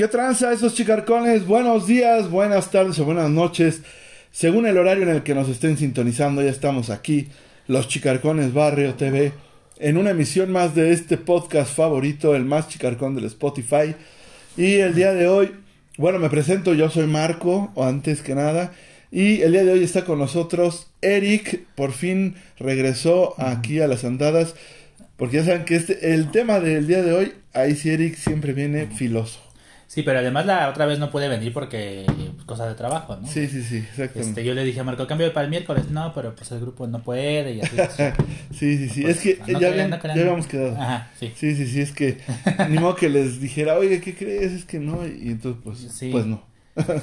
¿Qué tranza esos chicarcones? Buenos días, buenas tardes o buenas noches. Según el horario en el que nos estén sintonizando, ya estamos aquí, los Chicarcones Barrio TV, en una emisión más de este podcast favorito, el más chicarcón del Spotify. Y el día de hoy, bueno, me presento, yo soy Marco, o antes que nada, y el día de hoy está con nosotros Eric, por fin regresó aquí a las andadas, porque ya saben que este, el tema del día de hoy, ahí sí Eric siempre viene filoso. Sí, pero además la otra vez no pude venir porque pues, cosas de trabajo, ¿no? Sí, sí, sí, exactamente. Este, yo le dije a Marco, cambio para el miércoles. No, pero pues el grupo no puede y así. sí, sí, sí. Pues, es que no ya, crean, habían- no crean. ya habíamos quedado. Ajá, sí. Sí, sí, sí, es que ni modo que les dijera, oye, ¿qué crees? Es que no, y entonces pues, Sí. pues no.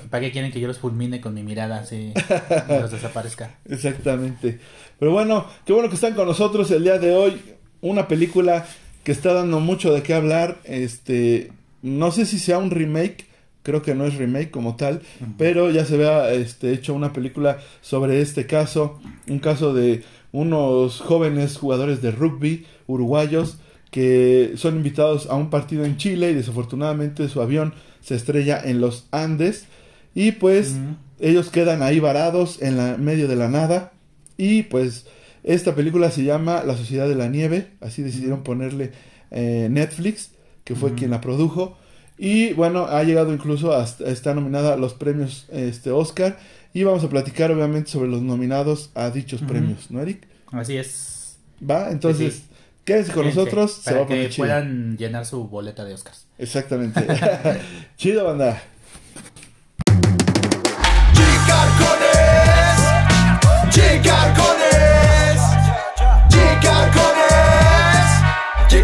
¿Para qué quieren que yo los fulmine con mi mirada así y los desaparezca? Exactamente. Pero bueno, qué bueno que están con nosotros el día de hoy. Una película que está dando mucho de qué hablar. Este, no sé si sea un remake, creo que no es remake como tal, pero ya se vea este, hecho una película sobre este caso, un caso de unos jóvenes jugadores de rugby uruguayos que son invitados a un partido en Chile y desafortunadamente su avión se estrella en los Andes y pues ellos quedan ahí varados en la medio de la nada y pues esta película se llama La Sociedad de la Nieve, así decidieron ponerle eh, Netflix, que fue quien la produjo y bueno, ha llegado incluso hasta está nominada a los premios este Oscar y vamos a platicar obviamente sobre los nominados a dichos premios, ¿no, Eric? Así es. Va, entonces Sí, sí. quédense con Fíjense, nosotros, se para va a poner que chido. puedan llenar su boleta de Oscars. Exactamente. chido, banda. Chicarcones, chicarcones,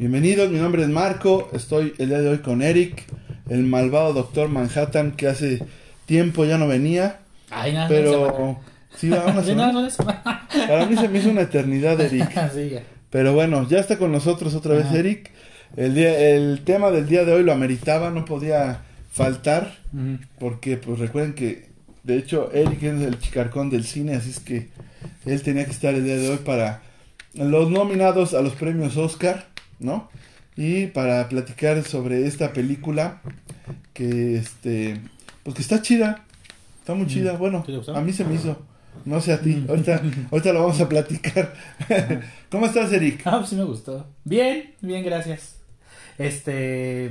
Bienvenidos, mi nombre es Marco, estoy el día de hoy con Eric, el malvado doctor Manhattan que hace tiempo ya no venía, Ay, nada, pero sí, va una Sí, nada, semana. no, eso. Para mí se me hizo una eternidad, Eric. Sí, ya. Pero bueno, ya está con nosotros otra vez Ajá. Eric. El, día, el tema del día de hoy lo ameritaba, no podía faltar, porque pues recuerden que de hecho Eric es el chicarcón del cine, así es que él tenía que estar el día de hoy para los nominados a los premios Oscar, ¿no? Y para platicar sobre esta película que este pues que está chida, está muy chida, bueno, a mí se me hizo, no sé a ti, Mm. ahorita, ahorita lo vamos a platicar. ¿Cómo estás, Eric? Ah, pues sí me gustó. Bien, bien, gracias. Este,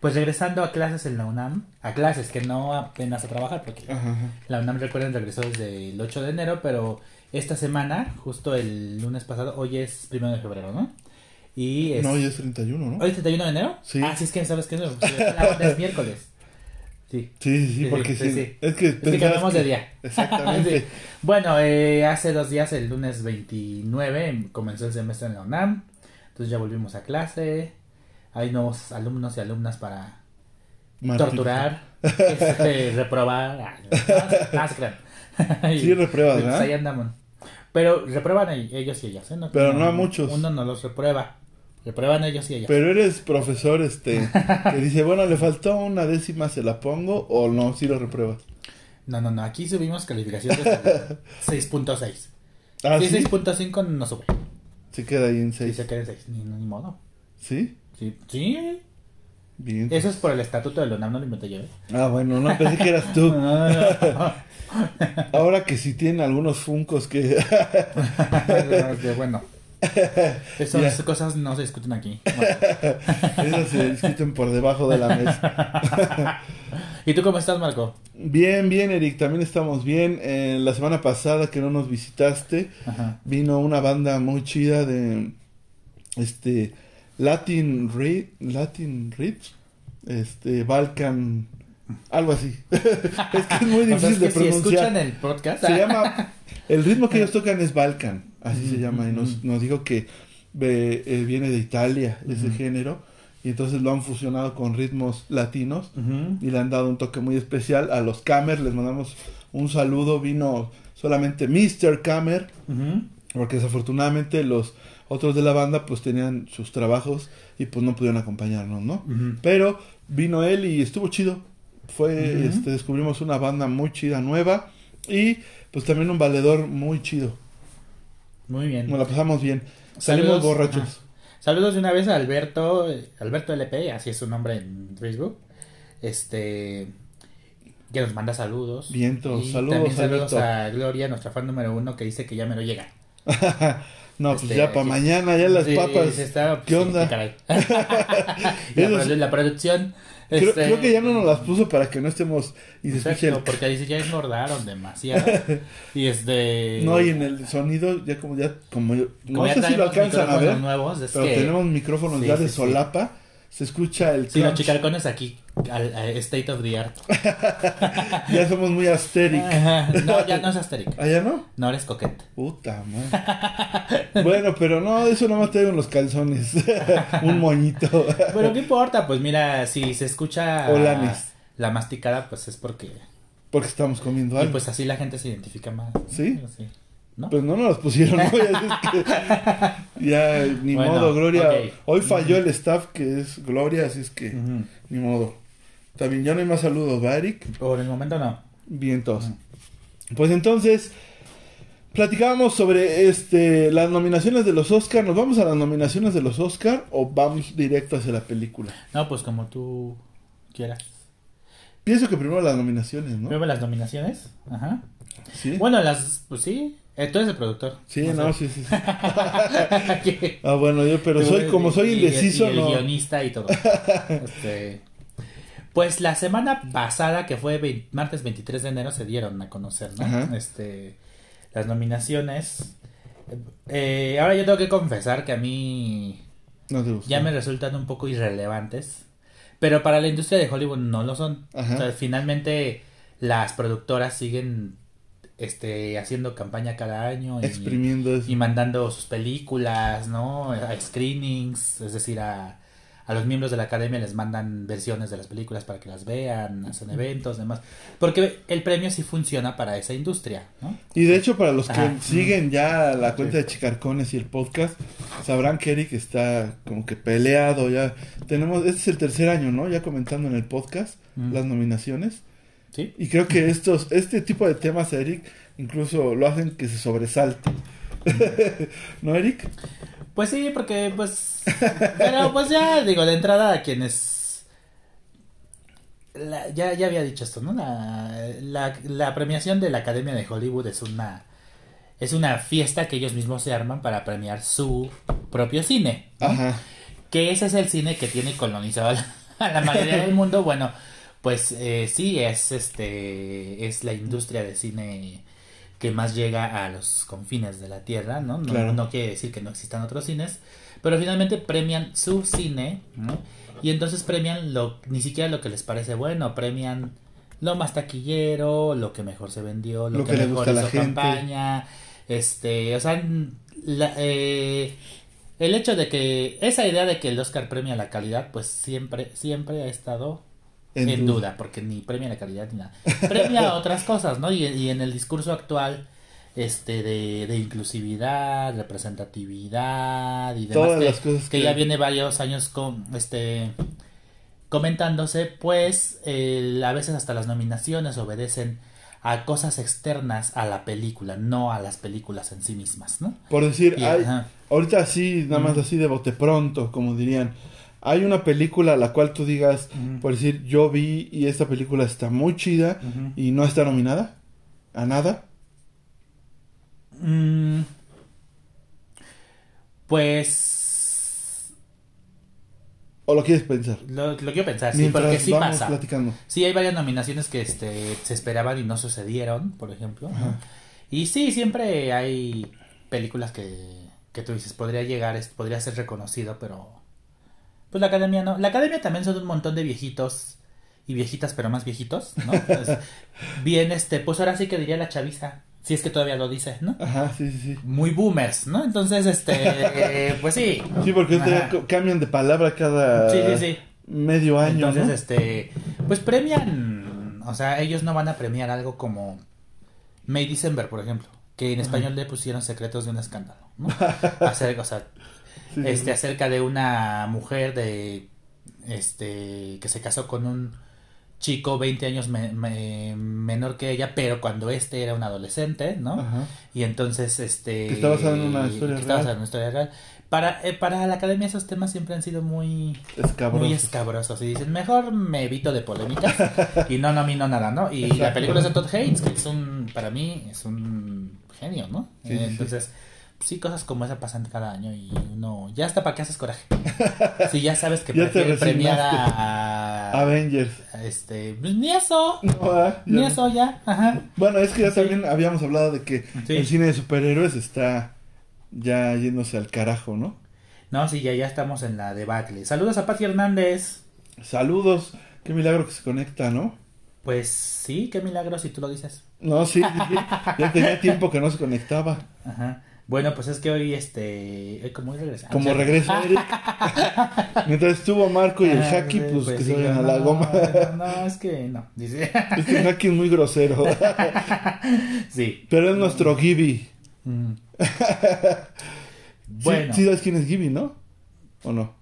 pues regresando a clases en la UNAM, a clases que no apenas a trabajar, porque Ajá, ajá. la UNAM, recuerden, regresó desde el 8 de enero, pero esta semana, justo el lunes pasado, hoy es primero de febrero, ¿no? Y es... No, hoy es 31, ¿no? ¿Hoy es 31 de enero? Sí. Ah, sí, es que sabes que no, pues, es miércoles. Sí. Sí, sí, sí, porque sí, sí, es que Es que cambiamos que- de día. Exactamente. Sí. Bueno, eh, hace dos días, el lunes 29, comenzó el semestre en la UNAM. Entonces ya volvimos a clase. Hay nuevos alumnos y alumnas para Martín. torturar, este, reprobar. Ah, no, no Sí, repruebas, pues ¿verdad? ahí andamos. Pero reprueban e- ellos y ellas, ¿eh? No- Pero no a muchos. Uno no los reprueba. Reprueban ellos y ellas. Pero eres profesor este que dice, bueno, le faltó una décima, ¿se la pongo? O no, si lo repruebas. No, no, no. Aquí subimos calificación de 6.6. Ah, Si sí, es 6.5 no sube. se queda ahí en Si 6. se queda en 6. Ni, ni modo. ¿Sí? Sí. Sí. Bien. Eso es por el estatuto de UNAM, no lo inventé yo. ¿eh? Ah, bueno, no pensé que eras tú. Ah, Ahora que sí tienen algunos funcos que... no. bueno. Esas Ya. cosas no se discuten aquí. Bueno. Esos se discuten por debajo de la mesa. ¿Y tú cómo estás, Marco? Bien, bien, Eric, también estamos bien. Eh, la semana pasada que no nos visitaste, Ajá. vino una banda muy chida de este Latin Reed, Latin Ritz, este Balkan, algo así. es que es muy O sea, difícil es que de si pronunciar. escuchan el podcast. Se llama el ritmo que ellos tocan es Balkan, así se llama y nos, nos dijo que eh, eh, viene de Italia ese género y entonces lo han fusionado con ritmos latinos y le han dado un toque muy especial a los Camer, les mandamos un saludo, vino solamente Mr. Camer, porque desafortunadamente los otros de la banda pues tenían sus trabajos y pues no pudieron acompañarnos, ¿no? Pero vino él y estuvo chido. Fue, este, descubrimos una banda muy chida nueva y pues también un valedor muy chido. Muy bien. Nos la pasamos bien. Salimos Saludos. borrachos. Ajá. Saludos de una vez a Alberto, Alberto LP, así es su nombre en Facebook. Este que nos manda saludos. Vientos, saludos, también saludos Alberto. a Gloria, nuestra fan número uno, que dice que ya me lo llega. no, pues Este, ya para mañana, ya las Sí, papas. está- ¿Qué sí, onda? caray. La producción. Creo, este, creo que ya no nos las puso para que no estemos y se escuche Exacto, porque dice ya engordaron demasiado. y este. No, y en el sonido ya como ya como yo- como no ya sé si lo alcanzan a ver, nuevos, pero que- tenemos micrófonos Sí, ya sí, de sí. solapa, se escucha el Sí, los chicarcones aquí, al, a state of the art. Ya somos muy asteric. No, ya no es asteric. ¿Allá no? No eres coquete. Puta madre. bueno, pero no, eso nomás traigo en los calzones. Un moñito. Pero qué importa, pues mira, si se escucha Olanes. la masticada, pues es porque. Porque estamos comiendo Y algo. pues así la gente se identifica más. ¿Sí? Sí. ¿No? Pues no nos las pusieron, ¿no? Ya, es que- ya, ni Bueno, modo, Gloria. Hoy falló el staff que es Gloria, así es que ni modo. También ya no hay más saludos, ¿va, Eric? Por el momento no. Vientos. Pues entonces, platicábamos sobre este las nominaciones de los Oscar. ¿Nos vamos a las nominaciones de los Oscar o vamos directo hacia la película? No, pues como tú quieras. Pienso que primero las nominaciones, ¿no? Vemos las nominaciones. Ajá. Sí. Bueno, las. Pues sí. Eh, tú eres el productor. Sí, No no, sí, sí, sí. Ah, bueno, yo, pero soy como soy y- indeciso, y el no. guionista y todo. Este, pues la semana pasada, que fue martes 23 de enero, se dieron a conocer, ¿no? Ajá. Este, las nominaciones. Eh, ahora yo tengo que confesar que a mí No te ya me resultan un poco irrelevantes. Pero para la industria de Hollywood no lo son. O sea, finalmente las productoras siguen este haciendo campaña cada año y, Exprimiendo y mandando sus películas, ¿no? A screenings, es decir, a, a los miembros de la academia les mandan versiones de las películas para que las vean, hacen eventos, demás. Porque el premio sí funciona para esa industria, ¿no? Y de hecho, para los que Ajá. siguen ya la cuenta de Chicarcones y el podcast, sabrán que Eric está como que peleado ya. Tenemos, este es el tercer año, ¿no? Ya comentando en el podcast Mm. las nominaciones. ¿Sí? Y creo que estos, este tipo de temas, Eric, incluso lo hacen que se sobresalte. ¿No, Eric? Pues sí, porque pues... Pero pues ya, digo, de entrada a quienes... la- ya, ya había dicho esto, ¿no? La, la, la premiación de la Academia de Hollywood es una... Es una fiesta que ellos mismos se arman para premiar su propio cine. ¿no? Ajá. que ese es el cine que tiene colonizado a la, a la mayoría del mundo, bueno, pues eh, sí, es este es la industria de cine que más llega a los confines de la tierra, ¿no? No, Claro. no quiere decir que no existan otros cines, pero finalmente premian su cine, ¿no? Y entonces premian lo, ni siquiera lo que les parece bueno, premian lo más taquillero, lo que mejor se vendió, lo, Lo que, que mejor hizo campaña, este, o sea, la- eh, el hecho de que esa idea de que el Oscar premia la calidad, pues siempre, siempre ha estado En en, duda. duda. porque ni premia la calidad ni nada. Premia otras cosas, ¿no? Y, y en el discurso actual, este, de, de inclusividad, representatividad y demás, Todas que, las cosas que que- ya viene varios años con, este, comentándose, pues, a veces hasta las nominaciones obedecen a cosas externas a la película, no a las películas en sí mismas, ¿no? Por decir, Y- hay, ahorita sí, nada más así de bote pronto, como dirían. Hay una película a la cual tú digas, por decir, yo vi y esta película está muy chida y no está nominada a nada. Mm, pues ¿O lo quieres pensar? lo, lo quiero pensar, sí, porque sí pasa. platicando. Sí, hay varias nominaciones que este, se esperaban y no sucedieron, por ejemplo. ¿no? Y sí, siempre hay películas que, que tú dices, podría llegar, podría ser reconocido, pero pues la academia no. La academia también son un montón de viejitos y viejitas, pero más viejitos, ¿no? Bien, este, pues ahora sí que diría la chaviza. Si es que todavía lo dice, ¿no? Ajá, sí, sí, sí. Muy boomers, ¿no? Entonces, este, pues sí. Sí, porque cambian de palabra cada Sí, sí, sí. medio año, Entonces, ¿no? este, pues premian, o sea, ellos no van a premiar algo como May December, por ejemplo, que en español le pusieron Secretos de un escándalo, ¿no? Hacer, o sea, Sí, este, sí. acerca de una mujer de, este, que se casó con un chico 20 años me- me- menor que ella, pero cuando este era un adolescente, ¿no? Ajá. Y entonces, este... Que está basado en una historia real. en una historia real. Para, eh, para la academia esos temas siempre han sido muy... Escabrosos. Muy escabrosos. Y dicen, mejor me evito de polémicas y no nomino nada, ¿no? Y la película es de Todd Haynes, que es un, para mí, es un genio, ¿no? Sí. Entonces, sí, cosas como esa pasan cada año y uno, ya hasta para qué haces coraje. Si ya sabes que Ya te premiar a, Avengers. a este, pues, ni eso, No, ah, ya ni no. eso ya, ajá. Bueno, es que ya Sí. también habíamos hablado de que Sí. el cine de superhéroes está ya yéndose al carajo, ¿no? No, sí, ya, ya estamos en la debacle. Saludos a Pati Hernández. Saludos. Qué milagro que se conecta, ¿no? Pues sí, qué milagro si tú lo dices. No, sí. ya tenía tiempo que no se conectaba. Ajá. Bueno, pues es que hoy, este, como hoy regresa. Como Ah, regresa Eric. Mientras estuvo Marco y el Ah, Haki, sí, pues, que sí, se vayan a la goma. No, no, es que no, dice. Es que el Haki es muy grosero. sí. Pero es nuestro Gibby. Mm. Bueno, Sí, sabes quién es Gibby, ¿no? ¿O no?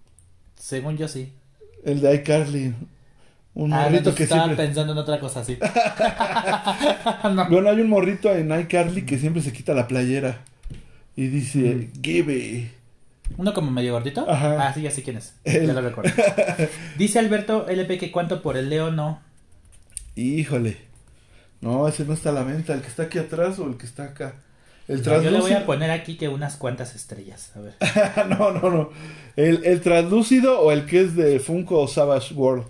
según yo sí. El de iCarly. Un Ah, morrito no, que estaba siempre... pensando en otra cosa, sí. No. Bueno, hay un morrito en iCarly que siempre se quita la playera. Y dice, Gibby. Uno como medio gordito. Ajá. Ah, sí, ya sé quién es. Ya lo recuerdo. Dice Alberto LP que cuánto por el Leo no. Híjole. No, ese no está a la venta. El que está aquí atrás o el que está acá. El Yo le voy a translúcido. poner aquí que unas cuantas estrellas. A ver. no, no, no. El, el translúcido o el que es de Funko Savage World.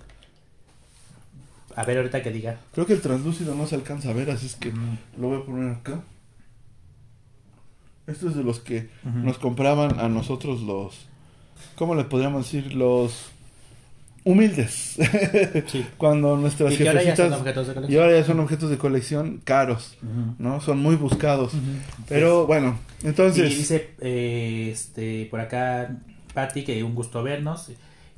A ver ahorita que diga. Creo que el translúcido no se alcanza a ver, así es que Mm. lo voy a poner acá. Esto es de los que nos compraban a nosotros los. ¿Cómo le podríamos decir? Los humildes. Sí. Cuando nuestras Y que ahora ya son objetos de Y colección. ahora ya son objetos de colección caros. ¿no? Son muy buscados. Pero bueno, entonces. Y dice eh, este por acá Patti que un gusto vernos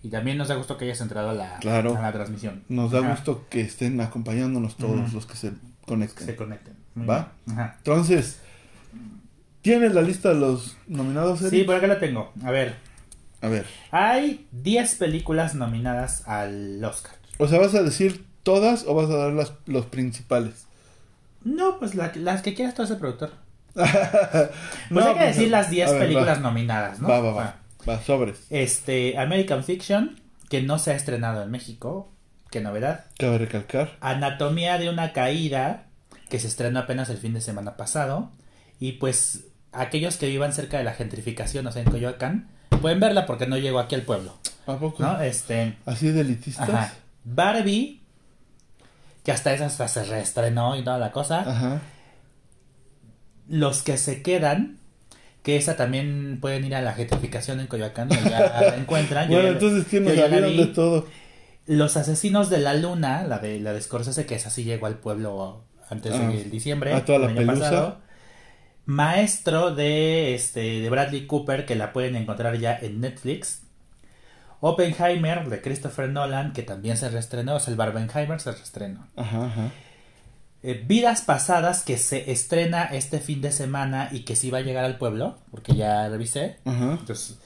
y también nos da gusto que hayas entrado a la, Claro. a la transmisión. Nos da Ajá, gusto que estén acompañándonos todos los que se que conecten. se conecten. ¿Va? Ajá. Entonces, ¿tienes la lista de los nominados? Eric? Sí, por acá la tengo. A ver, A ver, hay 10 películas nominadas al Oscar. o sea, ¿vas a decir todas o vas a dar las, los principales? No, pues la- las que quieras tú el productor. pues Pues hay que decir las 10 a ver, películas va. nominadas, ¿no? Va, va, va. Ah. Va, sobres. Este, American Fiction, que no se ha estrenado en México. Qué novedad. Cabe recalcar. Anatomía de una caída, que se estrenó apenas el fin de semana pasado. Y pues aquellos que vivan cerca de la gentrificación, o sea, en Coyoacán, pueden verla porque no llegó aquí al pueblo. ¿A poco? ¿No? Este, ¿Así de elitistas? ajá. Barbie, que hasta esa hasta se reestrenó y toda la cosa. Ajá. Los que se quedan, que esa también pueden ir a la gentrificación en Coyoacán ya la encuentran. Bueno, entonces, ¿quién nos salieron de todo? Los asesinos de la luna, la de la de Scorsese, que esa sí llegó al pueblo antes Ah, del diciembre. a toda la año pelusa. pasado. Maestro de este de Bradley Cooper, que la pueden encontrar ya en Netflix. Oppenheimer de Christopher Nolan, que también se reestrenó, o sea, el Barbenheimer se reestrenó. Ajá, ajá. Eh, Vidas pasadas, que se estrena este fin de semana y que sí va a llegar al pueblo, porque ya revisé. Ajá. Entonces,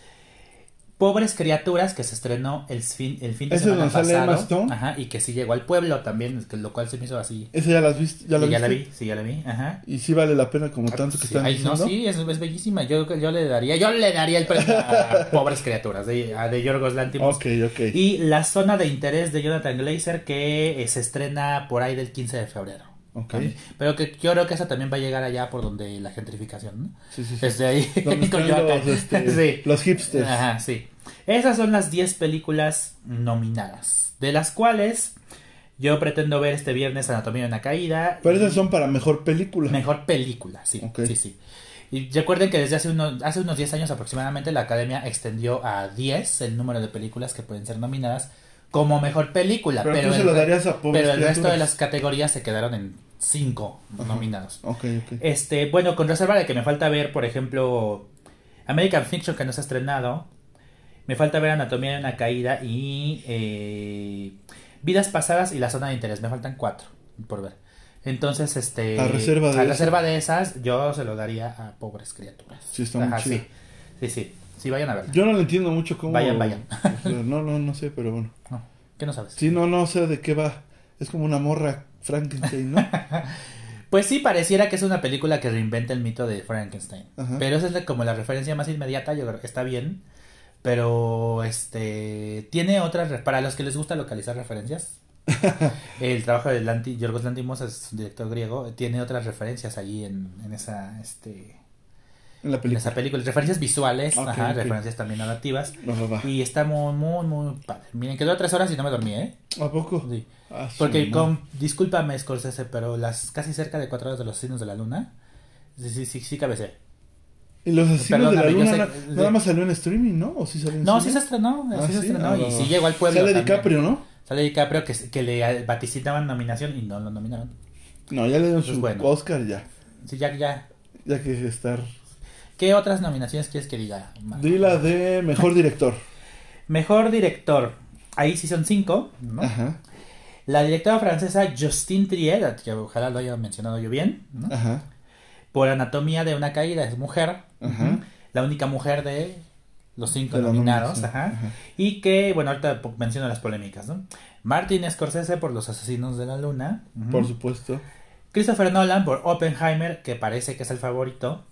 Pobres criaturas que se estrenó el fin, el fin de ¿Ese semana donde sale Emma pasado. Stone? Ajá, y que sí llegó al pueblo también, lo cual se me hizo así. ¿Esa ya las viste? ¿Ya Sí, la ya la vi, sí, ya la vi. Ajá. Y sí vale la pena como tanto que Sí, están ay, no, diciendo. sí, es, es bellísima. Yo, yo le daría, yo le daría el premio a Pobres criaturas de, a- de Yorgos Lanthimos. Ok, ok. Y la zona de interés de Jonathan Glazer que eh, se estrena por ahí del 15 de febrero. Ok. También. Pero que yo creo que esa también va a llegar allá por donde la gentrificación, ¿no? Sí, sí, sí. Desde ahí. Los, este, Sí. los hipsters. Ajá, sí. Esas son las 10 películas nominadas, de las cuales yo pretendo ver este viernes Anatomía de una caída. Pero esas son para mejor película. Mejor película, sí, sí, sí. Y recuerden que desde hace unos, hace unos 10 años aproximadamente la Academia extendió a 10 el número de películas que pueden ser nominadas como mejor película. Pero, Pero, tú se el, lo darías a pobres pero el resto de las categorías se quedaron en cinco nominados. Ok, ok. Este, bueno, con reserva de que me falta ver, por ejemplo, American Fiction que no se ha estrenado. Me falta ver Anatomía de una caída y eh, Vidas pasadas y la zona de interés. Me faltan cuatro por ver. Entonces, este, A reserva de a esas. reserva de esas, yo se lo daría a pobres criaturas. Sí, está muy chido. sí, sí, sí, sí, vayan a verla. Yo no le entiendo mucho cómo... Vayan, vayan. no, no, no sé, pero bueno. No, ¿Qué no sabes? Sí, no, no sé de qué va. Es como una morra Frankenstein, ¿no? Pues sí, pareciera que es una película que reinventa el mito de Frankenstein. Ajá. Pero esa es como la referencia más inmediata, yo creo que está bien. Pero este tiene otras, para los que les gusta localizar referencias. el trabajo de Lanti, Yorgos Lantimos es un director griego, tiene otras referencias allí en, en esa este En la en película. esa película, referencias visuales, ajá, referencias también narrativas Va, va, va. y está muy muy muy padre. Miren, quedó tres horas y no me dormí, ¿eh? ¿A poco? Sí. Ah, Porque con, discúlpame Scorsese, pero las casi cerca de cuatro horas de los asesinos de la luna, sí, sí, sí, sí cabecé. Y los asesinos de la luna sé- nada más salió en streaming, ¿no? ¿O sí salió en No, sí se estrenó, Ah, sí se ¿sí? estrenó, Ah, y va, sí llegó al pueblo. Sale también. DiCaprio, ¿no? Sale DiCaprio que, que le vaticinaban nominación y no lo nominaron. No, ya le dieron Pues su bueno. Oscar ya. Sí, ya, ya. Ya que estar... ¿Qué otras nominaciones quieres que diga? Mar? Di la de Mejor Director. Mejor director. Ahí sí son cinco, ¿no? Ajá, La directora francesa Justine Trier, que ojalá lo haya mencionado yo bien, ¿no? ajá, por Anatomía de una caída, es mujer. Ajá. La única mujer de los cinco De nominados. nominación, Ajá. ajá. Y que, bueno, ahorita menciono las polémicas, ¿no? Martin Scorsese por Los Asesinos de la Luna. Por supuesto. Christopher Nolan por Oppenheimer, que parece que es el favorito.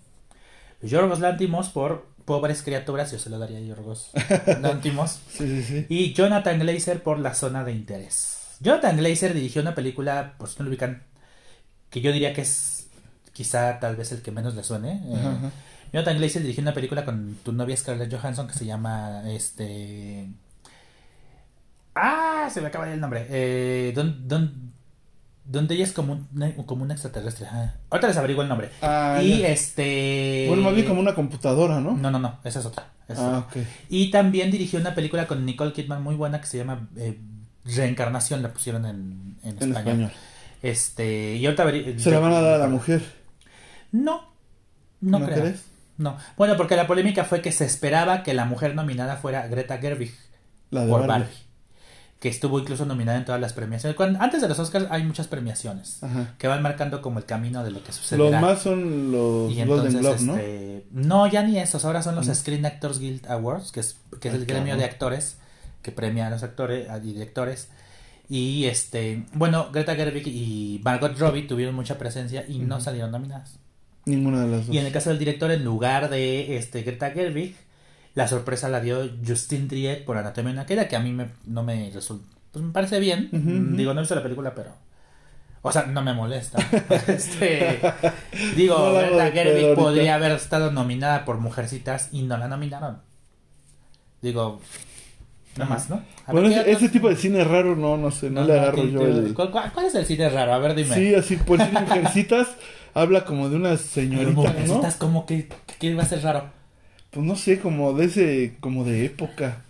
Yorgos Lantimos por Pobres Criaturas, yo se lo daría a Yorgos Lantimos. Sí, sí, sí. Y Jonathan Glazer por La Zona de Interés. Jonathan Glazer dirigió una película, por si no lo ubican, que yo diría que es quizá tal vez el que menos le suene. Eh. Jonathan Glazer dirigió una película con tu novia Scarlett Johansson que se llama este Ah, se me acaba el nombre. Eh, don, don- donde ella es como un, como un extraterrestre. ajá. Ahorita les averiguo el nombre. Ah, y ya. este Bueno, más bien como una computadora, ¿no? No, no, no, esa es otra. esa Ah, otra. ok. Y también dirigió una película con Nicole Kidman muy buena que se llama eh, Reencarnación, la pusieron en, en En español. español. Este, y ahorita averi- Se la van a dar a la mujer. No, no, ¿No creo. crees? No. Bueno, porque la polémica fue que se esperaba que la mujer nominada fuera Greta Gerwig La de por Barbie. Barbie. Que estuvo incluso nominada en todas las premiaciones. Cuando- antes de los Oscars hay muchas premiaciones Ajá. que van marcando como el camino de lo que sucederá. Los más son los Y Golden entonces, Globe, ¿no? este, ¿no? ya ni esos, ahora son los. Screen Actors Guild Awards, que es, que es el gremio de actores que premia a los actores, a directores. Y este, bueno, Greta Gerwig y Margot Robbie tuvieron mucha presencia y no salieron nominadas. Ninguna de las dos. Y en el caso del director, en lugar de este Greta Gerwig, la sorpresa la dio Justin Triet por Anatomía de una que a mí me, no me resulta, pues me parece bien. Mm. Digo, no he visto la película, pero... O sea, no me molesta. este, digo, No Greta Gerwig podría haber estado nominada por Mujercitas y no la nominaron. Digo, nada más, ¿no? A Bueno, ese, ¿qué ese otros- tipo de cine raro no, no sé, no, le agarro ¿qué- yo el... ¿cuál, cuál- es el cine raro? A ver, dime. Sí, así, por si mujercitas habla como de unas Pero señoritas, ¿no? Como que, que iba a ser raro. Pues no sé, como de ese, como de época.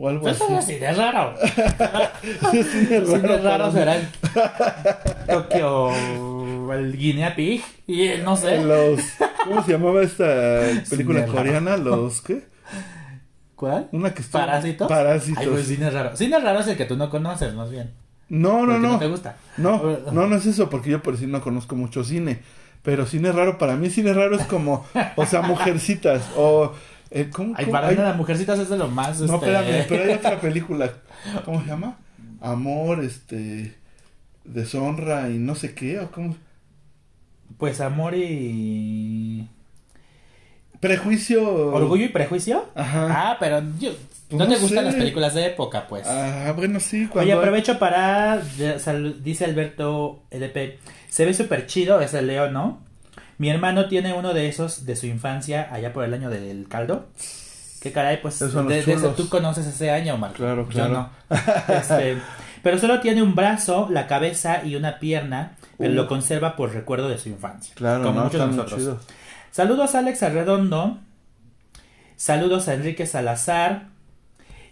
O algo Pues así. eso es cine raro. Ese cine raro. Cine para raro será el Tokio, el Guinea Pig, y no sé. Los, ¿Cómo se llamaba esta película raro. coreana? Los, ¿qué? ¿Cuál? Una que estuvo- ¿Parásitos? Parásitos. Ay, pues cine raro. Cine raro es el que tú no conoces, más bien. No, no, no. no te gusta. No, no, no es eso, porque yo por sí no conozco mucho cine. Pero cine raro, para mí cine raro es como, o sea, mujercitas, o... eh, ¿cómo, Ay, cómo? para Hay- las mujercitas es de lo más. no, este, espérame, pero hay otra película, ¿cómo se llama? Amor, este... Deshonra y no sé qué, o cómo... Pues amor y. Prejuicio... ¿Orgullo y prejuicio? Ajá. Ah, pero yo. Pues no no te gustan las películas de época, pues. Ah, bueno, sí, cuando... Oye, aprovecho para. Dice Alberto LP. Se ve súper chido, es el Leo, ¿no? Mi hermano tiene uno de esos de su infancia, allá por el año del caldo. Qué caray, pues. Los de- tú conoces ese año, Marco. Claro, Yo claro. no. Este, pero solo tiene un brazo, la cabeza y una pierna, pero Uh. lo conserva por recuerdo de su infancia. Claro, como no, muchos de nosotros. Saludos a Alex Arredondo. Saludos a Enrique Salazar.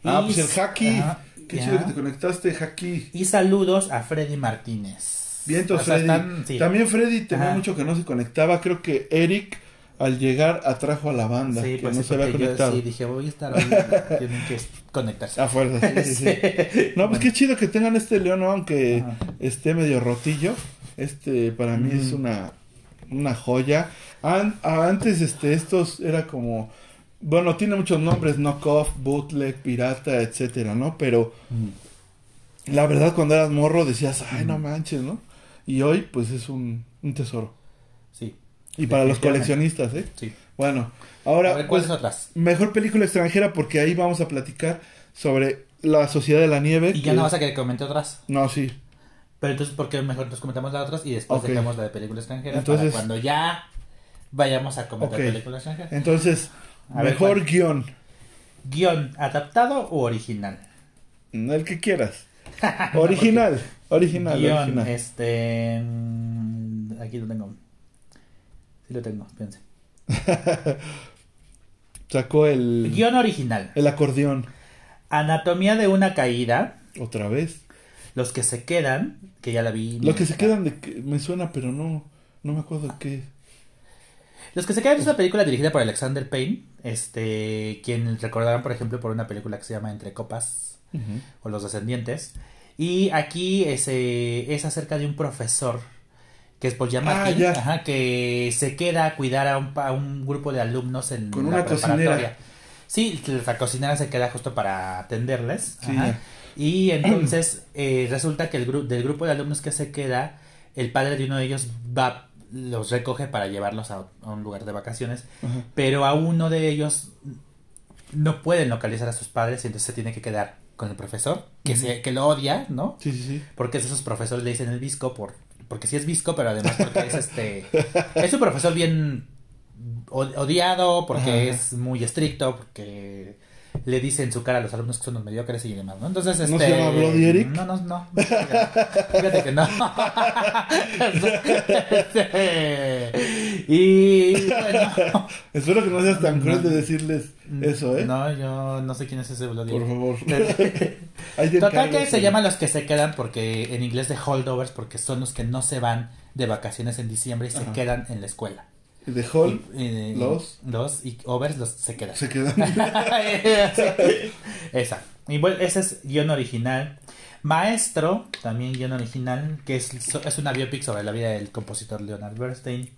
Ah, Y- pues el Haki. Qué chido que te conectaste, Haki. Y saludos a Freddy Martínez. Vientos o sea, Freddy. están- sí. También Freddy tenía mucho que no se conectaba. Creo que Eric al llegar atrajo a la banda Sí, que pues no sí, se había porque yo conectado. sí dije, voy a estar hoy, tienen que conectarse. A fuerza, sí, sí, sí. No, pues qué chido que tengan este león, aunque Ajá. esté medio rotillo. Este, para mí es una, una joya. An- antes, este, estos era como, bueno, tiene muchos nombres, knockoff, bootleg, pirata, etcétera, ¿no? Pero la verdad, cuando eras morro decías, ay, no manches, ¿no? Y hoy, pues es un, un tesoro. Sí, Y para los coleccionistas, ¿eh? sí. Bueno, ahora, ver, pues, ¿cuáles otras? mejor película extranjera porque ahí vamos a platicar sobre La Sociedad de la Nieve. Y ya no vas a que comente otras. No, sí. Pero entonces, ¿por qué mejor nos comentamos las otras y después dejamos la de película extranjera? Entonces- para cuando ya vayamos a comentar Ok. película extranjera. Entonces, A mejor guion. ¿Guión adaptado o original? El que quieras. Original. Original, Guión, original. este... mm, Aquí lo tengo. Sí lo tengo, fíjense. Sacó el, Guión original. el acordeón. Anatomía de una caída. Otra vez. Los que se quedan, que ya la vi. Lo que se quedan de me suena, pero no, no me acuerdo de qué. Los que se quedan es una película dirigida por Alexander Payne, este, quien recordarán, por ejemplo, por una película que se llama Entre Copas o Los Descendientes. Y aquí es, eh, es acerca de un profesor que es Paul Giamatti, Ah, que se queda a cuidar a un, a un grupo de alumnos en Con la una preparatoria. cocinera. Sí, la cocinera se queda justo para atenderles. Sí, ajá. Y entonces eh, resulta que el gru- del grupo de alumnos que se queda, el padre de uno de ellos va, los recoge para llevarlos a, a un lugar de vacaciones, pero a uno de ellos no pueden localizar a sus padres y entonces se tiene que quedar con el profesor, que, Ujú. se, que lo odia, ¿no? Sí, sí, sí. Porque esos profesores le dicen el visco por porque sí es visco, pero además porque es este es un profesor bien odiado, porque es muy estricto, porque le dice en su cara a los alumnos que son los mediocres y demás, ¿no? Entonces, este ¿No se llama Bloody Eric? No, no, no. Fíjate que no. y bueno, Espero que no seas tan cruel de decirles eso, ¿eh? No, yo no sé quién es ese Bloody Por Eric. favor. Total que se llaman los que se quedan porque en inglés de holdovers porque son los que no se van de vacaciones en diciembre y se Ajá. quedan en la escuela. De Hall Y, eh, los- los y overs los se quedan. se quedan. Esa. Y bueno, ese es guion original. Maestro, también guion original, que es, es una biopic sobre la vida del compositor Leonard Bernstein.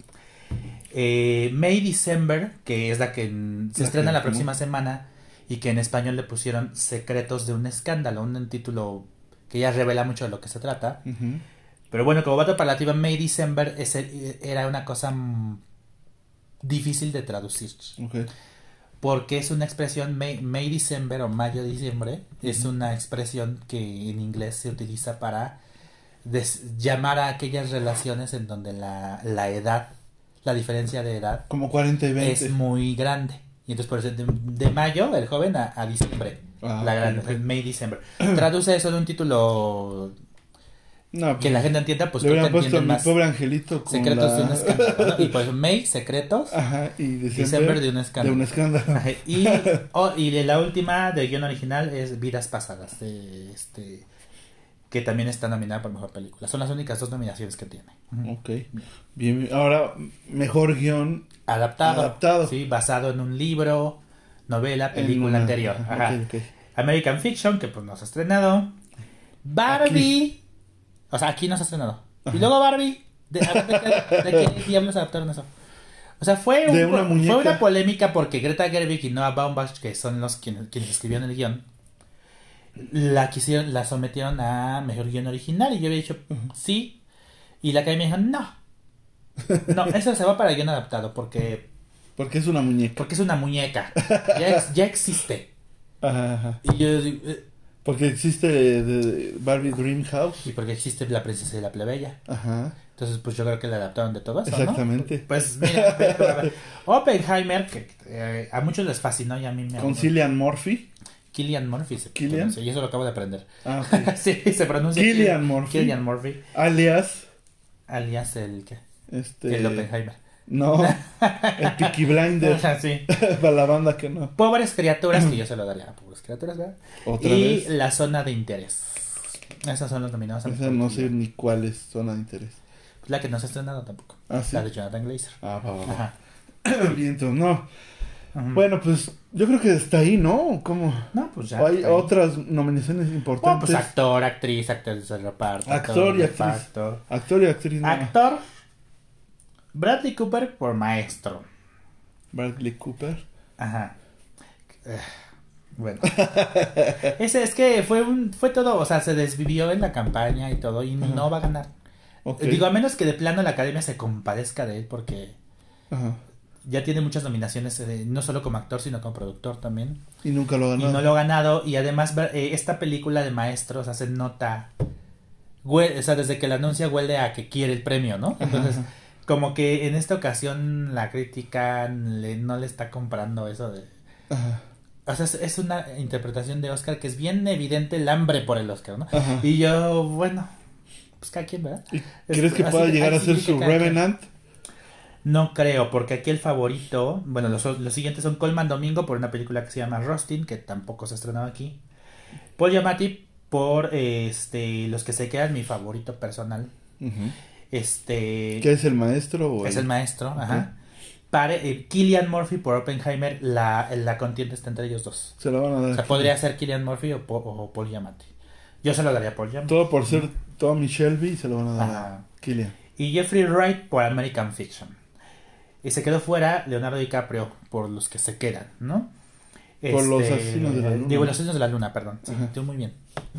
Eh, May December, que es la que se La estrena que- la ¿cómo? próxima semana y que en español le pusieron Secretos de un escándalo, un título que ya revela mucho de lo que se trata. Pero bueno, como vato apelativa, May December es era una cosa difícil de traducir. Porque es una expresión, May, May December o Mayo-Diciembre, es una expresión que en inglés se utiliza para des- llamar a aquellas relaciones en donde la, la edad, la diferencia de edad, Como 40 y 20. es muy grande. Y entonces por eso de, de mayo, el joven, a, a diciembre, Ah, la grande, ok. es May December. Traduce eso de un título No, que la gente entienda, pues le hubieran puesto mi más. pobre angelito con Secretos de un la... escándalo. ¿no? Y por eso May, secretos. Ajá, y December, December de un escándalo. De un escándalo. Ajá, Y, oh, y de la última de guion original es Vidas Pasadas, de este que también está nominada por mejor película. Son las únicas dos nominaciones que tiene. Ok. Bien, ahora, mejor guion. Adaptado, Adaptado. sí, basado en un libro, novela, película una- anterior. ajá. American Fiction, que pues nos ha estrenado. Barbie. O sea, aquí nos ha estrenado. Y luego Barbie. ¿De, ¿de de qué diablos adaptaron eso? O sea, fue, un- una fue una polémica porque Greta Gerwig y Noah Baumbach, que son los quienes, quienes escribieron el guion, la quisieron, la sometieron a mejor guion original. Y yo había dicho sí. Y la academia dijo no. No, eso se va para guion adaptado porque, Porque es una muñeca. porque es una muñeca. Ya, ex- ya existe. Ajá, ajá. Y yo digo, eh, Porque existe de, de Barbie Dream House. Y porque existe la princesa y la plebeya. Ajá. Entonces, pues yo creo que la adaptaron de ¿no? Exactamente. Pues mira, ver. Oppenheimer, que eh, a muchos les fascinó y a mí me Con Cillian Murphy. Killian Murphy se Killian. pronuncia, y eso lo acabo de aprender. Ah, ok. sí, se pronuncia Cillian Kill- Murphy. Cillian Murphy, Alias. alias el que Este. el Oppenheimer. No. El Peaky Blinders. sí. Para la banda que no. Pobres criaturas, que yo se lo daría a pobres criaturas, ¿verdad? Otra y vez. la zona de interés. Esas son las nominadas a Esa no sé ni cuáles son de interés. La que no se ha estrenado tampoco. Ah, sí. La de Jonathan Glazer. Ah, va, va. Ajá. Vientos, no. Bueno, pues yo creo que está ahí, ¿no? ¿Cómo? No, pues ya. ¿O hay otras nominaciones Bueno, importantes? pues actor, actriz, actriz de reparto. Actor y actriz. reparto. Actor y actriz. no. Actor. Bradley Cooper por maestro. Bradley Cooper. Ajá. Eh, Bueno. Ese es que fue un fue todo, o sea, se desvivió en la campaña y todo y Ajá. no va a ganar. Ok. Digo, a menos que de plano la academia se compadezca de él porque Ajá. ya tiene muchas nominaciones, eh, no solo como actor, sino como productor también. Y nunca lo Y ganó. no lo ha ganado. Y además, eh, esta película de maestros hace nota. o sea, desde que la anuncia huele a que quiere el premio, ¿no? Entonces, Ajá. Como que en esta ocasión la crítica le- no le está comprando eso de. Ajá. O sea, es, es una interpretación de Oscar que es bien evidente el hambre por el Oscar, ¿no? Ajá. Y yo, bueno, pues cada quien, ¿verdad? ¿Y ¿Crees que pueda llegar a ser su. Revenant? No creo, porque aquí el favorito, bueno, los, los siguientes son Colman Domingo por una película que se llama Rustin, que tampoco se ha estrenado aquí. Paul Giamatti por este los que se quedan, mi favorito personal. Ujú. Este ¿Qué es el maestro? O es el maestro, ajá. Pare, eh, Killian Murphy por Oppenheimer, la, la contienda está entre ellos dos. Se lo van a dar. O sea, podría ser Killian Murphy o, Po- o Paul Giamatti. Yo se lo daría a Paul Giamatti. Todo por ser Tommy Shelby se lo van a dar Ajá. a Killian. Y Jeffrey Wright por American Fiction. Y se quedó fuera Leonardo DiCaprio por los que se quedan, ¿no? Por los asesinos de la luna. Digo, los asesinos de la luna, perdón. Sí, muy bien.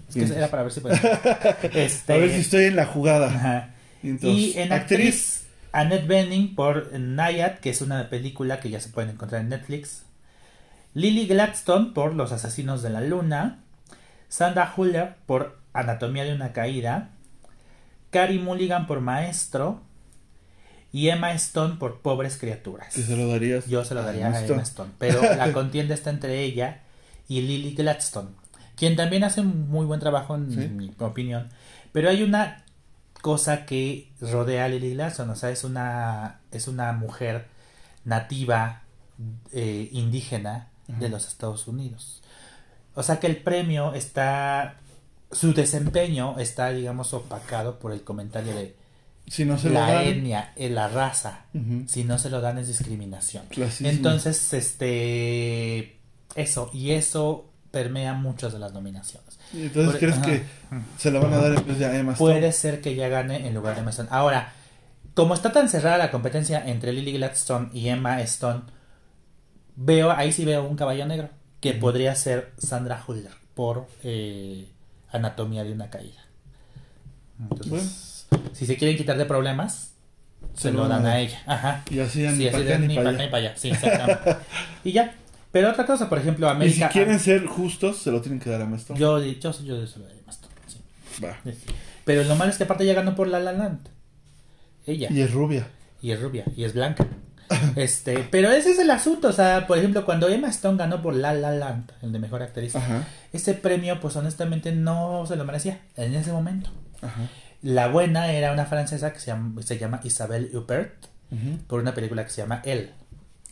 Es Bien. que era para ver si podía. Este, A ver si estoy en la jugada. ajá. Y, entonces, Y en actriz, Annette Bening por Nayad, que es una película que ya se pueden encontrar en Netflix. Lily Gladstone por Los Asesinos de la Luna. Sandra Huller por Anatomía de una Caída. Carrie Mulligan por Maestro. Y Emma Stone por Pobres Criaturas. que se lo darías. Yo se lo daría a. Emma Stone. Pero la contienda está entre ella y Lily Gladstone, quien también hace un muy buen trabajo en Sí. mi opinión. Pero hay una cosa que rodea a Lily Gladstone, o sea, es una, es una mujer nativa eh, indígena de los Estados Unidos. O sea que el premio está, su desempeño está, digamos, opacado por el comentario de Si no se lo la dan. etnia, eh, la raza. Si no se lo dan es discriminación. Clasismo. Entonces, este, eso, y eso permea muchas de las nominaciones. Y Entonces, Por- ¿crees ajá. que se lo van a dar en vez de a Emma Stone? Puede ser que ya gane en lugar de Emma Stone. Ahora, como está tan cerrada la competencia entre Lily Gladstone y Emma Stone, veo, ahí sí veo un caballo negro, que podría ser Sandra Huller por eh, Anatomía de una caída. Entonces, si se quieren quitar de problemas, se, Se lo dan a ella. Ajá. Y así ya Sí, ni así para acá ni ni para allá. Sí, exactamente. y ya. Pero otra cosa, por ejemplo, Y América. si quieren ser justos, se lo tienen que dar a Emma Stone. Yo, yo, yo, yo se lo daría sí. Va. Pero lo malo es que aparte ya ganó por La La Land. Ella. Y es rubia. Y es rubia. Y es blanca. este, pero ese es el asunto. O sea, por ejemplo, cuando Emma Stone ganó por La La Land, el de mejor actriz, Ajá. ese premio, pues honestamente no se lo merecía en ese momento. Ajá. La buena era una francesa que se llama, se llama Isabelle Huppert por una película que se llama Elle.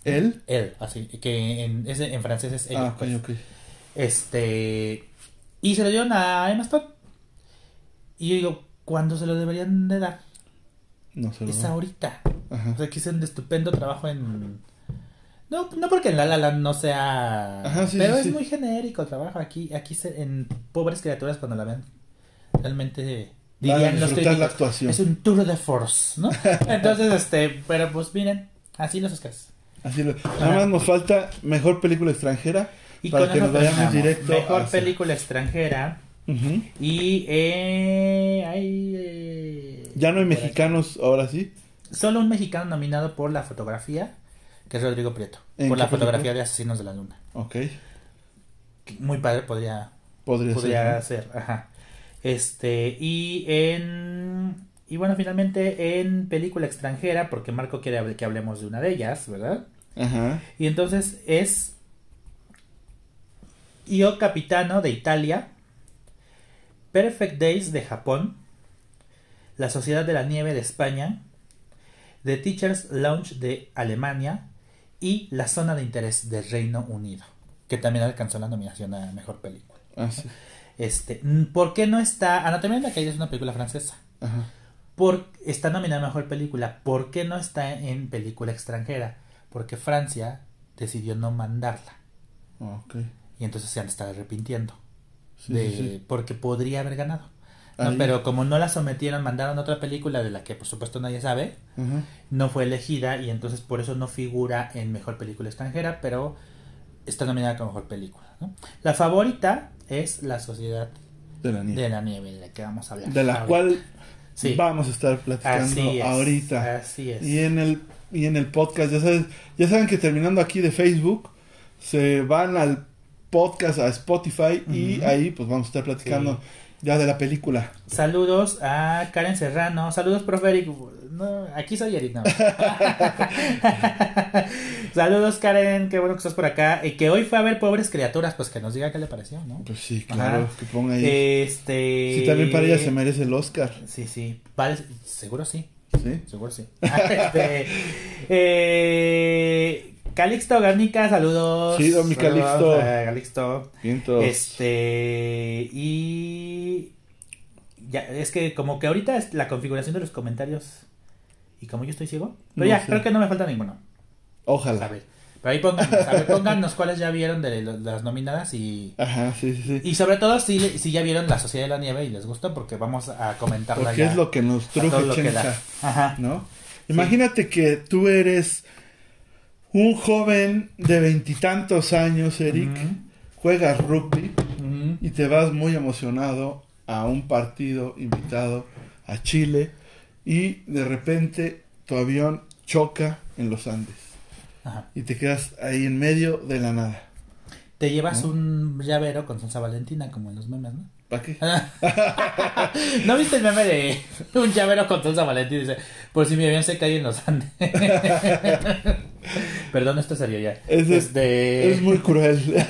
¿Él? Elle, así, que en, ese, en francés es ella. Ah, pues. ok. Este. Y se lo dieron a Emma Stone. Y yo digo, ¿cuándo se lo deberían de dar? No se lo Es ahorita. Ajá. O sea, que hizo un estupendo trabajo en. No, no porque en La La Land no sea. Ajá, sí, pero sí, es sí. muy genérico el trabajo. Aquí, aquí se- en Pobres Criaturas, cuando la ven, realmente dirían los la actuación. Es un tour de force, ¿no? Entonces, este, pero pues miren, así los Oscars. Así lo- Nada más nos falta mejor película extranjera Y para que nos vayamos directo. Mejor hacia- película extranjera. Y eh, hay. eh, Ya no hay aquí. mexicanos, ahora sí. Solo un mexicano nominado por la fotografía, que es Rodrigo Prieto. ¿En Por la fotografía película? de Asesinos de la Luna. Ok. Muy padre podría, Podría, podría ser. ser. Ajá. Este, y en. Y bueno, finalmente en película extranjera, porque Marco quiere que hablemos de una de ellas, ¿verdad? Y entonces es Io Capitano de Italia, Perfect Days de Japón, La Sociedad de la Nieve de España, The Teachers Lounge de Alemania y La Zona de Interés de Reino Unido, que también alcanzó la nominación a Mejor Película. Ah, sí. Este, ¿por qué no está Anatomía de la caída es una película francesa? Ajá. Por, está nominada a mejor película. ¿Por qué no está en película extranjera? Porque Francia decidió no mandarla. Ah, ok. Y entonces se han estado arrepintiendo. Sí, de, sí, sí. Porque podría haber ganado. No, pero como no la sometieron, mandaron otra película de la que por supuesto nadie sabe, no fue elegida y entonces por eso no figura en mejor película extranjera, pero está nominada como mejor película. ¿no? La favorita es La Sociedad De la nieve. de la Nieve, de la que vamos a hablar. De la ahorita. cual vamos a estar platicando Así es, ahorita. así es. Y en el y en el podcast, ya sabes, ya saben que terminando aquí de Facebook, se van al podcast a Spotify y ahí pues vamos a estar platicando Sí. ya de la película. Saludos a Karen Serrano. Saludos, profe Eric. No, aquí soy Eric, no. Saludos, Karen. Qué bueno que estás por acá. Y que hoy fue a ver Pobres Criaturas. Pues que nos diga qué le pareció, ¿no? Pues sí, claro, Ajá. que ponga ahí. Este. Sí, también para ella se merece el Oscar. Sí, sí. Vale, seguro sí. ¿Sí? Seguro sí. Este, eh, Calixto Garnica, saludos. Sí, don mi Calixto. a Calixto. Bien todos. Este. Y. Ya, es que como que ahorita es la configuración de los comentarios. Y como yo estoy ciego. Pero No ya, sé. creo que no me falta ninguno. A Ojalá. ver. Pero ahí pónganos, a ver, pónganos cuáles ya vieron de, las nominadas y. Ajá, sí, sí, sí. Y sobre todo si, si ya vieron La Sociedad de la Nieve y les gustó, porque vamos a comentarla Porque ya. es lo que nos truje lo que Chenja, da. Ajá. ¿no? Imagínate que tú eres un joven de veintitantos años, Eric, juegas rugby y te vas muy emocionado a un partido invitado a Chile y de repente tu avión choca en los Andes Ajá. y te quedas ahí en medio de la nada. Te llevas ¿No? un llavero con salsa valentina, como en los memes, ¿no? ¿Para qué? ¿No viste el meme de un llavero con salsa valentina? Dice, por si mi avión se cae en los Andes. Perdón, esto serio ya. Es, Este, es muy cruel.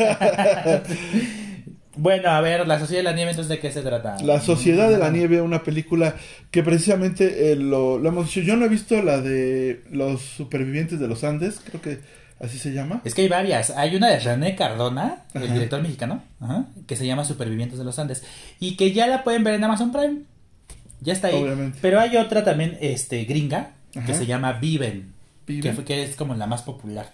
Bueno, a ver, La Sociedad de la Nieve, entonces, ¿de qué se trata? La Sociedad de la Nieve, una película que precisamente eh, lo, lo hemos dicho. Yo no he visto la de los supervivientes de los Andes, creo que así se llama. Es que hay varias. Hay una de René Cardona, el director mexicano, ajá, que se llama Supervivientes de los Andes. Y que ya la pueden ver en Amazon Prime. Ya está ahí. Obviamente. Pero hay otra también, este, gringa, que se llama Viven. Viven. Que, fue- que es como la más popular.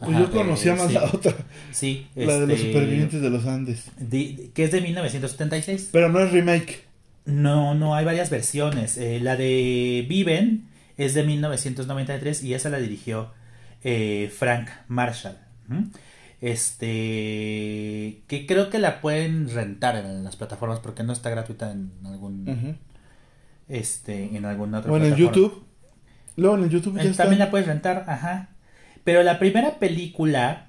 Pues Ajá, yo conocía eh, más sí. la otra, Sí, la de los este, supervivientes de los Andes. que es de 1976. Pero no es remake. No, no, hay varias versiones. Eh, la de Viven es de 1993 y esa la dirigió eh, Frank Marshall. Este. Que creo que la pueden rentar en las plataformas porque no está gratuita en algún. Ujú. Este, en alguna otra O en. YouTube. Luego en el YouTube Eh, está. También la puedes rentar, ajá. Pero la primera película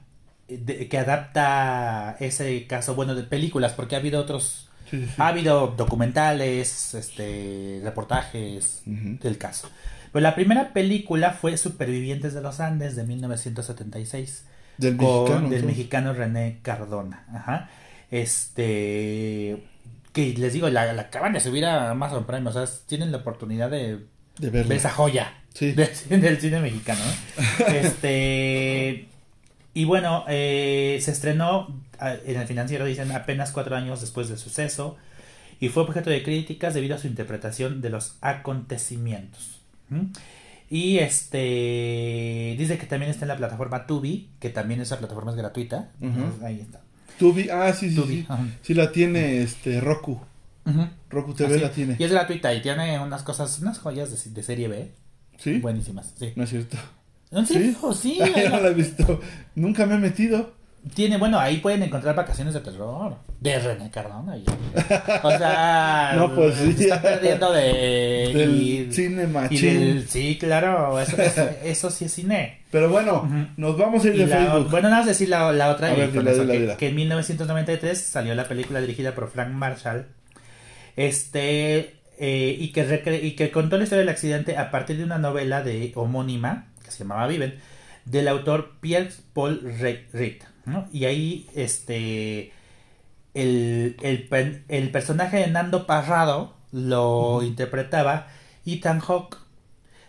eh, de- que adapta ese caso, bueno, de películas, porque ha habido otros, Sí, sí, sí. ha habido documentales, este, reportajes del caso. Pero la primera película fue Supervivientes de los Andes de 1976 Del con mexicano. del mexicano René Cardona. Ajá. Este que les digo, la, la acaban de subir a Amazon Prime, o sea, tienen la oportunidad de De ver esa joya Sí. del, cine- del cine mexicano. ¿no? este y bueno, eh, se estrenó ah, en el financiero, dicen, apenas cuatro años después del suceso y fue objeto de críticas debido a su interpretación de los acontecimientos. ¿Mm? Y este dice que también está en la plataforma Tubi, que también esa plataforma es gratuita. Ahí está. Tubi, ah, sí, sí, Tubi, sí. la tiene este Roku. Roku TV Así. la tiene. Y es gratuita y tiene unas cosas, unas joyas de, de serie B. ¿Sí? Buenísimas, sí. No es cierto. Sí. No la- la he visto. Nunca me he metido. Tiene, bueno, ahí pueden encontrar vacaciones de terror. De René Cardona. O sea, No, pues sí. está perdiendo de. Del y- cine y machín. del- sí, claro, eso, eso, eso sí es cine. Pero bueno, nos vamos a ir de la- Facebook. bueno, nada más decir la, la otra, ver, eso, que en 1993 salió la película dirigida por Frank Marshall. Este. Eh, y, que recre- y que contó la historia del accidente a partir de una novela de homónima que se llamaba Viven del autor Pierre Paul ¿no? Y ahí este el, el, el personaje de Nando Parrado lo interpretaba Ethan Hawke.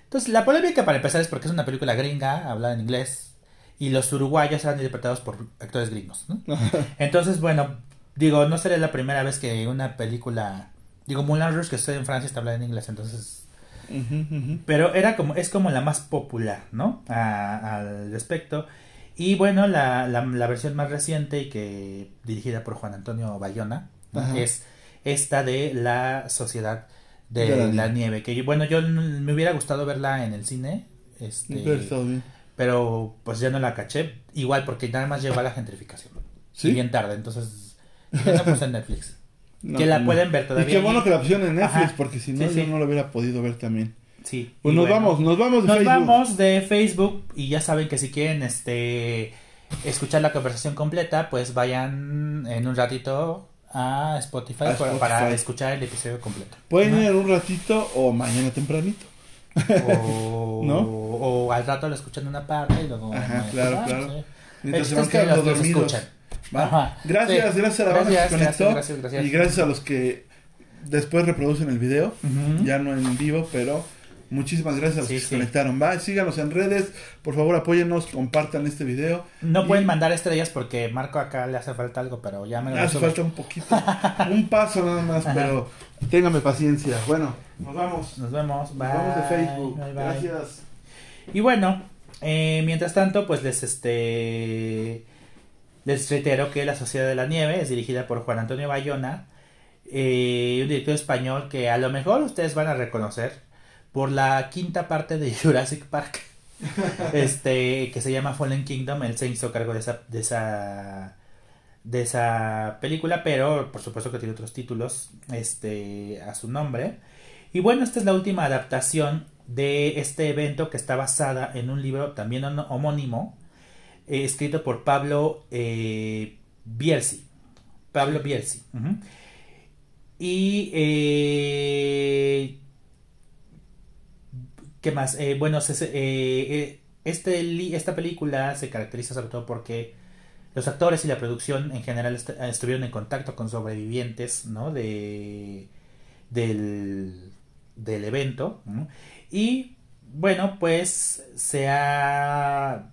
Entonces, la polémica para empezar es porque es una película gringa, hablada en inglés, y los uruguayos eran interpretados por actores gringos. ¿no? Entonces, bueno, digo, no sería la primera vez que una película, digo, Moulin Rouge que estoy en Francia está hablando en inglés, entonces, pero era como, es como la más popular, ¿no? A- al respecto. Y bueno, la, la, la versión más reciente y que dirigida por Juan Antonio Bayona ¿no? Ajá. es esta de la Sociedad de, De la la, Nieve. nieve. Que bueno, yo me hubiera gustado verla en el cine, este, pero pues ya no la caché. Igual porque nada más llegó a la gentrificación. ¿Sí? Y bien tarde, entonces ya la puse en Netflix. No, que la no. pueden ver Y todavía. qué bueno que la opción en Netflix, Ajá. porque si no, Sí, yo sí. no lo hubiera podido ver también. Sí. Pues y nos bueno. vamos, nos vamos de Nos Facebook. vamos de Facebook y ya saben que si quieren este escuchar la conversación completa, pues vayan en un ratito a Spotify, A para- Spotify. para escuchar el episodio completo. Pueden ir un ratito o mañana tempranito. O, ¿No? o al rato lo escuchan una parte y luego Ajá, claro, claro. sí. Van chiste es que los- los escuchan. Gracias, Sí. gracias a la banda que se conectó. gracias, gracias. Y gracias a los que después reproducen el video. Ya no en vivo, pero muchísimas gracias a los Sí, que se conectaron. Va, síganos en redes. Por favor, apóyennos, compartan este video. No Y pueden mandar estrellas porque Marco acá le hace falta algo, pero ya me lo Hace resuelve. falta un poquito, un paso nada más, Ajá. pero téngame paciencia. Bueno, nos vamos. Nos vemos. Bye. Nos vamos de Facebook. Bye, bye. Gracias. Y bueno, eh, mientras tanto, pues les este les reitero que La Sociedad de la Nieve es dirigida por Juan Antonio Bayona, eh, un director español que a lo mejor ustedes van a reconocer por la quinta parte de Jurassic Park, este que se llama Fallen Kingdom. Él se hizo cargo de esa de esa de esa película, pero por supuesto que tiene otros títulos este a su nombre. Y bueno, esta es la última adaptación de este evento que está basada en un libro también homónimo, eh, escrito por Pablo eh, Bierzi. Pablo ujú. Y eh, ¿qué más? Eh, bueno, se- este, esta película se caracteriza sobre todo porque los actores y la producción en general est- estuvieron en contacto con sobrevivientes, ¿no? De, del, del evento. ¿no? Y bueno, pues se ha,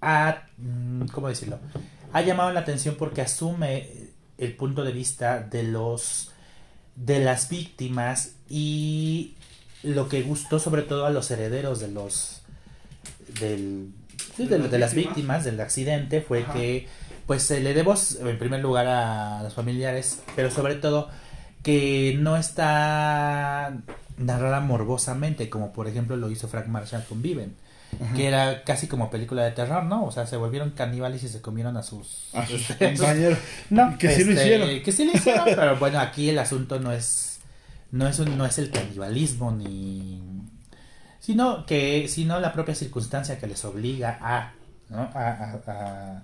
ha, mm, ¿cómo decirlo? Ha llamado la atención porque asume el punto de vista de los de las víctimas y lo que gustó sobre todo a los herederos de los del, De de, las de las víctimas. víctimas del accidente fue Ajá. que pues se le debemos en primer lugar a los familiares pero sobre todo que no está narrada morbosamente como por ejemplo lo hizo Frank Marshall con Viven que era casi como película de terror, ¿no? O sea, se volvieron caníbales y se comieron a sus, A sus compañeros. no, Que sí lo este, hicieron. Que sí lo hicieron, pero bueno, aquí el asunto no es no es un- no es el canibalismo ni sino que sino la propia circunstancia que les obliga a ¿no? a, a-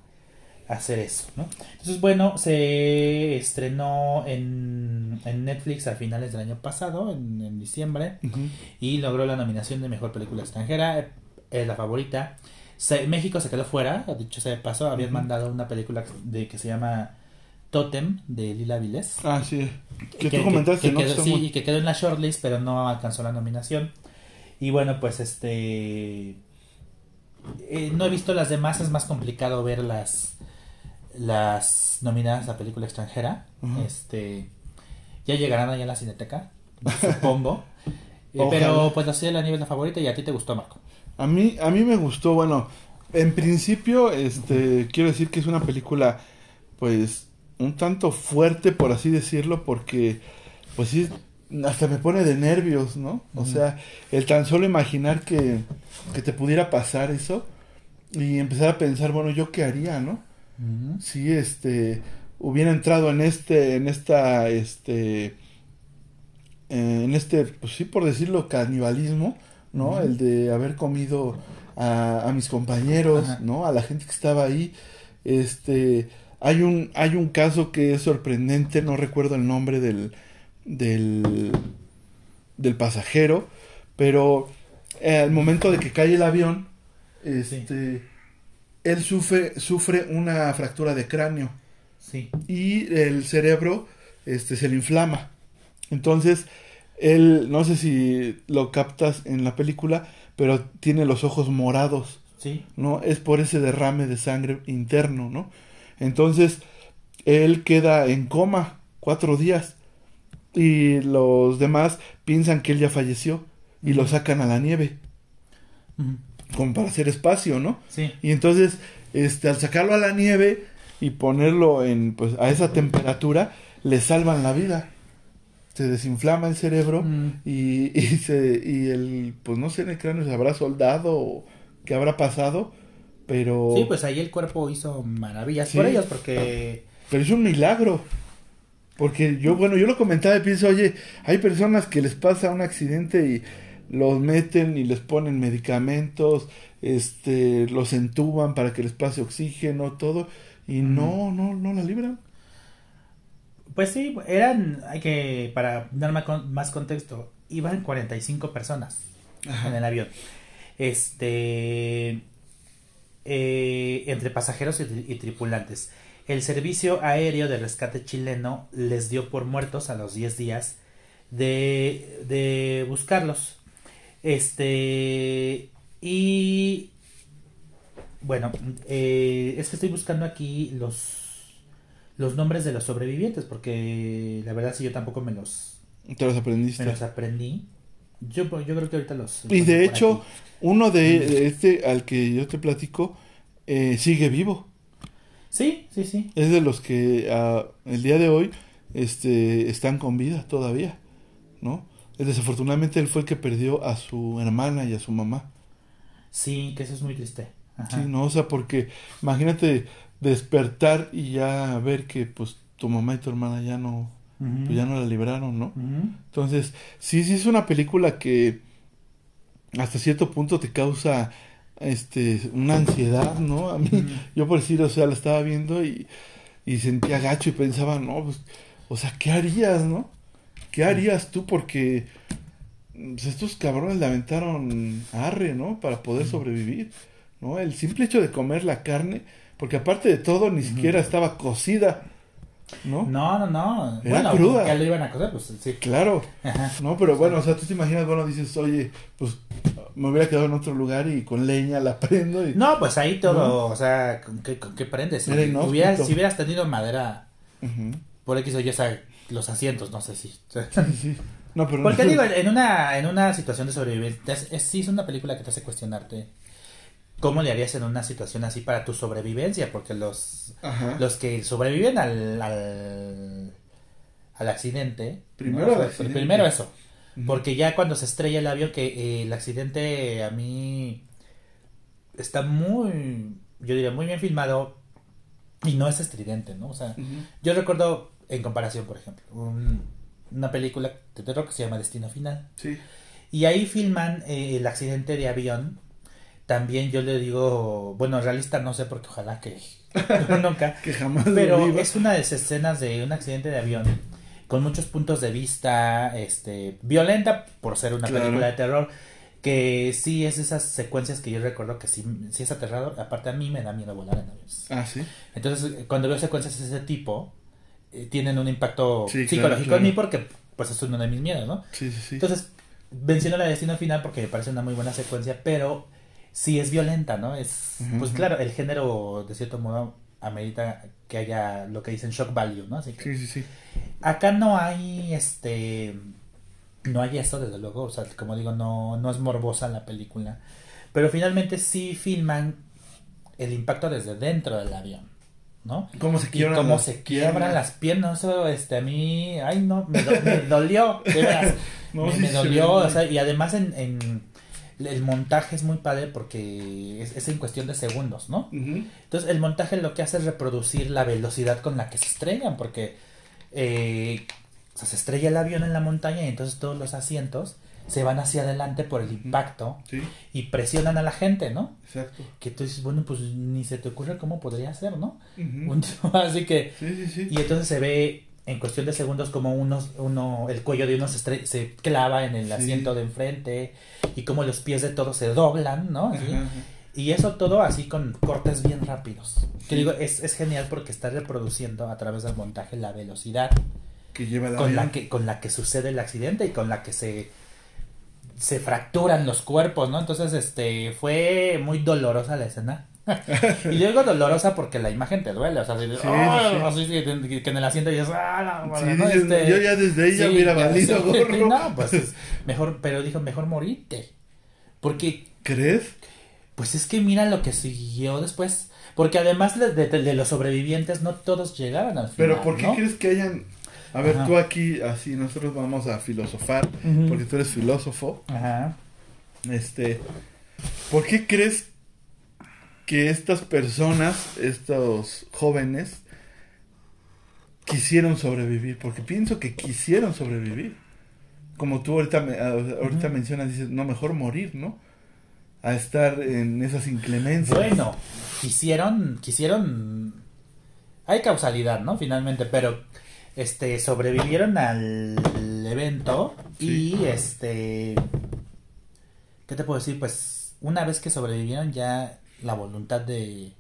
hacer eso, ¿no? Entonces, bueno, se estrenó en, en Netflix a finales del año pasado, en, en diciembre, y logró la nominación de mejor película extranjera. Es la favorita. Se- México se quedó fuera, dicho sea de paso, habían mandado una película de que se llama Totem de Lila Vilés. Ah, sí. Que, tú comentaste, que ¿no? Que quedó, sí, muy- y que quedó en la shortlist, pero no alcanzó la nominación. Y bueno, pues este. eh, no he visto las demás, es más complicado ver las, las nominadas a película extranjera. Este. Ya llegarán allá a la cineteca, supongo. Eh, pero pues la Ciudad de la Nieve es la favorita y a ti te gustó, Marco. A mí, a mí me gustó, bueno, en principio, este, quiero decir que es una película, pues, un tanto fuerte, por así decirlo, porque, pues sí, hasta me pone de nervios, ¿no? O sea, el tan solo imaginar que, que te pudiera pasar eso y empezar a pensar, bueno, ¿yo qué haría, no? Si, este, hubiera entrado en este, en esta, este, en este, pues sí, por decirlo, canibalismo, ¿no? El de haber comido a, a mis compañeros, Ajá. ¿no? A la gente que estaba ahí. Este, hay un, hay un caso que es sorprendente, no recuerdo el nombre del, del, del pasajero, pero eh, al momento de que cae el avión, este, él sufre, sufre una fractura de cráneo Sí. y el cerebro este se le inflama. Entonces, él no sé si lo captas en la película, pero tiene los ojos morados, Sí. ¿no? Es por ese derrame de sangre interno, ¿no? Entonces, él queda en coma cuatro días y los demás piensan que él ya falleció y lo sacan a la nieve como para hacer espacio, ¿no? Sí. Y entonces, este, al sacarlo a la nieve y ponerlo en, pues, a esa temperatura, le salvan la vida. Se desinflama el cerebro Mm. y, y, se, y el, pues no sé en el cráneo se habrá soldado o qué habrá pasado, pero, Sí, pues ahí el cuerpo hizo maravillas Sí. por ellos porque... pero es un milagro. Porque yo, bueno, yo lo comentaba y pienso, oye, hay personas que les pasa un accidente y los meten y les ponen medicamentos, este, los entuban para que les pase oxígeno, todo, y no, no, no la libran. Pues sí, eran, hay que, para dar más, con- más contexto, iban 45 personas en el avión. Este, eh, entre pasajeros y tripulantes. El servicio aéreo de rescate chileno les dio por muertos a los 10 días de, de buscarlos. Este, y bueno, eh, es que estoy buscando aquí los los nombres de los sobrevivientes porque la verdad sí yo tampoco me los Te los aprendiste. me los aprendí. Yo, yo creo que ahorita los Y de hecho, aquí. uno de, de este al que yo te platico eh, sigue vivo. Sí, sí, sí. Es de los que ah, el día de hoy este, están con vida todavía, ¿no? Desafortunadamente él fue el que perdió a su hermana y a su mamá. Sí, que eso es muy triste. Ajá. Sí, no, o sea, porque imagínate despertar y ya ver que pues tu mamá y tu hermana ya no, pues, ya no la libraron, ¿no? Entonces, sí, sí es una película que hasta cierto punto te causa este una ansiedad, ¿no? A mí, yo por decir, o sea, la estaba viendo y, y sentía gacho y pensaba, no, pues, o sea, ¿qué harías, no? ¿Qué harías tú? Porque pues, estos cabrones le aventaron arre, ¿no? Para poder sobrevivir, ¿no? El simple hecho de comer la carne, porque aparte de todo, ni siquiera estaba cocida, ¿no? No, no, no. Era bueno, cruda. ya lo iban a coser, pues sí. Claro. Ajá. No, pero bueno, o sea, tú te imaginas, bueno, dices, oye, pues me hubiera quedado en otro lugar y con leña la prendo y... No, pues ahí todo, No. o sea, ¿con qué, con qué prendes? Si hubieras, si hubieras tenido madera por X o Y, o sea, los asientos, no sé si. Sí, sí. No, pero Porque no. digo, en una, en una situación de sobrevivencia, es, es- sí es una película que te hace cuestionarte cómo le harías en una situación así para tu sobrevivencia, porque los, Ajá. los que sobreviven al, al, al accidente, Primero ¿no? accidente. primero eso, porque ya cuando se estrella el avión, que eh, el accidente a mí está muy, yo diría, muy bien filmado y no es estridente, ¿no? O sea, yo recuerdo, en comparación, por ejemplo, un- una película de terror que se llama Destino Final. Sí. Y ahí filman eh, el accidente de avión. También yo le digo, bueno, realista no sé porque ojalá que nunca. Que jamás Pero es una de esas escenas de un accidente de avión con muchos puntos de vista, este, violenta por ser una Claro. película de terror, que sí es esas secuencias que yo recuerdo que sí, sí es aterrador. Aparte a mí me da miedo volar en aviones. Ah, sí. Entonces, cuando veo secuencias de ese tipo, eh, tienen un impacto Sí, claro, psicológico claro. en mí porque pues es uno de mis miedos, ¿no? Sí, sí, sí. Entonces, menciono la destino final porque me parece una muy buena secuencia, pero sí es violenta, ¿no? Es, pues claro, el género de cierto modo amerita que haya lo que dicen shock value, ¿no? Así que Sí, sí, sí. acá no hay este no hay eso desde luego, o sea, como digo, no no es morbosa la película, pero finalmente sí filman el impacto desde dentro del avión, ¿no? ¿Cómo se quiebran cómo las se quiebran piernas? las piernas, eso, este, a mí, ay no, me, do- me dolió, de veras, No, me, sí me se dolió, ve o sea, y además en, en el montaje es muy padre porque es, es en cuestión de segundos, ¿no? Entonces el montaje lo que hace es reproducir la velocidad con la que se estrellan, porque eh, o sea, se estrella el avión en la montaña y entonces todos los asientos se van hacia adelante por el impacto Sí, y presionan a la gente, ¿no? exacto. Que tú dices, bueno, pues ni se te ocurre cómo podría ser, ¿no? Un- Así que, Sí, sí, sí. y entonces se ve en cuestión de segundos como unos, uno, el cuello de uno se, estre- se clava en el Sí. asiento de enfrente y como los pies de todos se doblan, ¿no? Así. Ajá, ajá. Y eso todo así con cortes bien rápidos. Que Sí. digo, es, es genial porque está reproduciendo a través del montaje la velocidad Que lleva con la que, con la que sucede el accidente y con la que se, se fracturan los cuerpos, ¿no? Entonces, este, fue muy dolorosa la escena. y luego dolorosa porque la imagen te duele, o sea, Sí, "Oh", sí. así que, en el asiento dices, ah, la Sí, madre", ¿no? dices, Este, yo ya desde ya, valido sí, gorro. No, pues es mejor, pero dijo, mejor morirte. Porque, ¿Crees? pues es que mira lo que siguió después. Porque además de, de- de los sobrevivientes, no todos llegaron al final. Pero ¿por qué ¿no? crees que hayan... A ver, Ajá. tú aquí, así, nosotros vamos a filosofar, porque tú eres filósofo. Ajá. Este, ¿por qué crees que estas personas, estos jóvenes, quisieron sobrevivir? Porque pienso que quisieron sobrevivir. Como tú ahorita, me- ahorita mencionas, dices, no, mejor morir, ¿no? A estar en esas inclemencias. Bueno, quisieron, quisieron, hay causalidad, ¿no? Finalmente, pero, este, sobrevivieron al evento Sí. y, este, ¿qué te puedo decir? Pues, una vez que sobrevivieron ya la voluntad de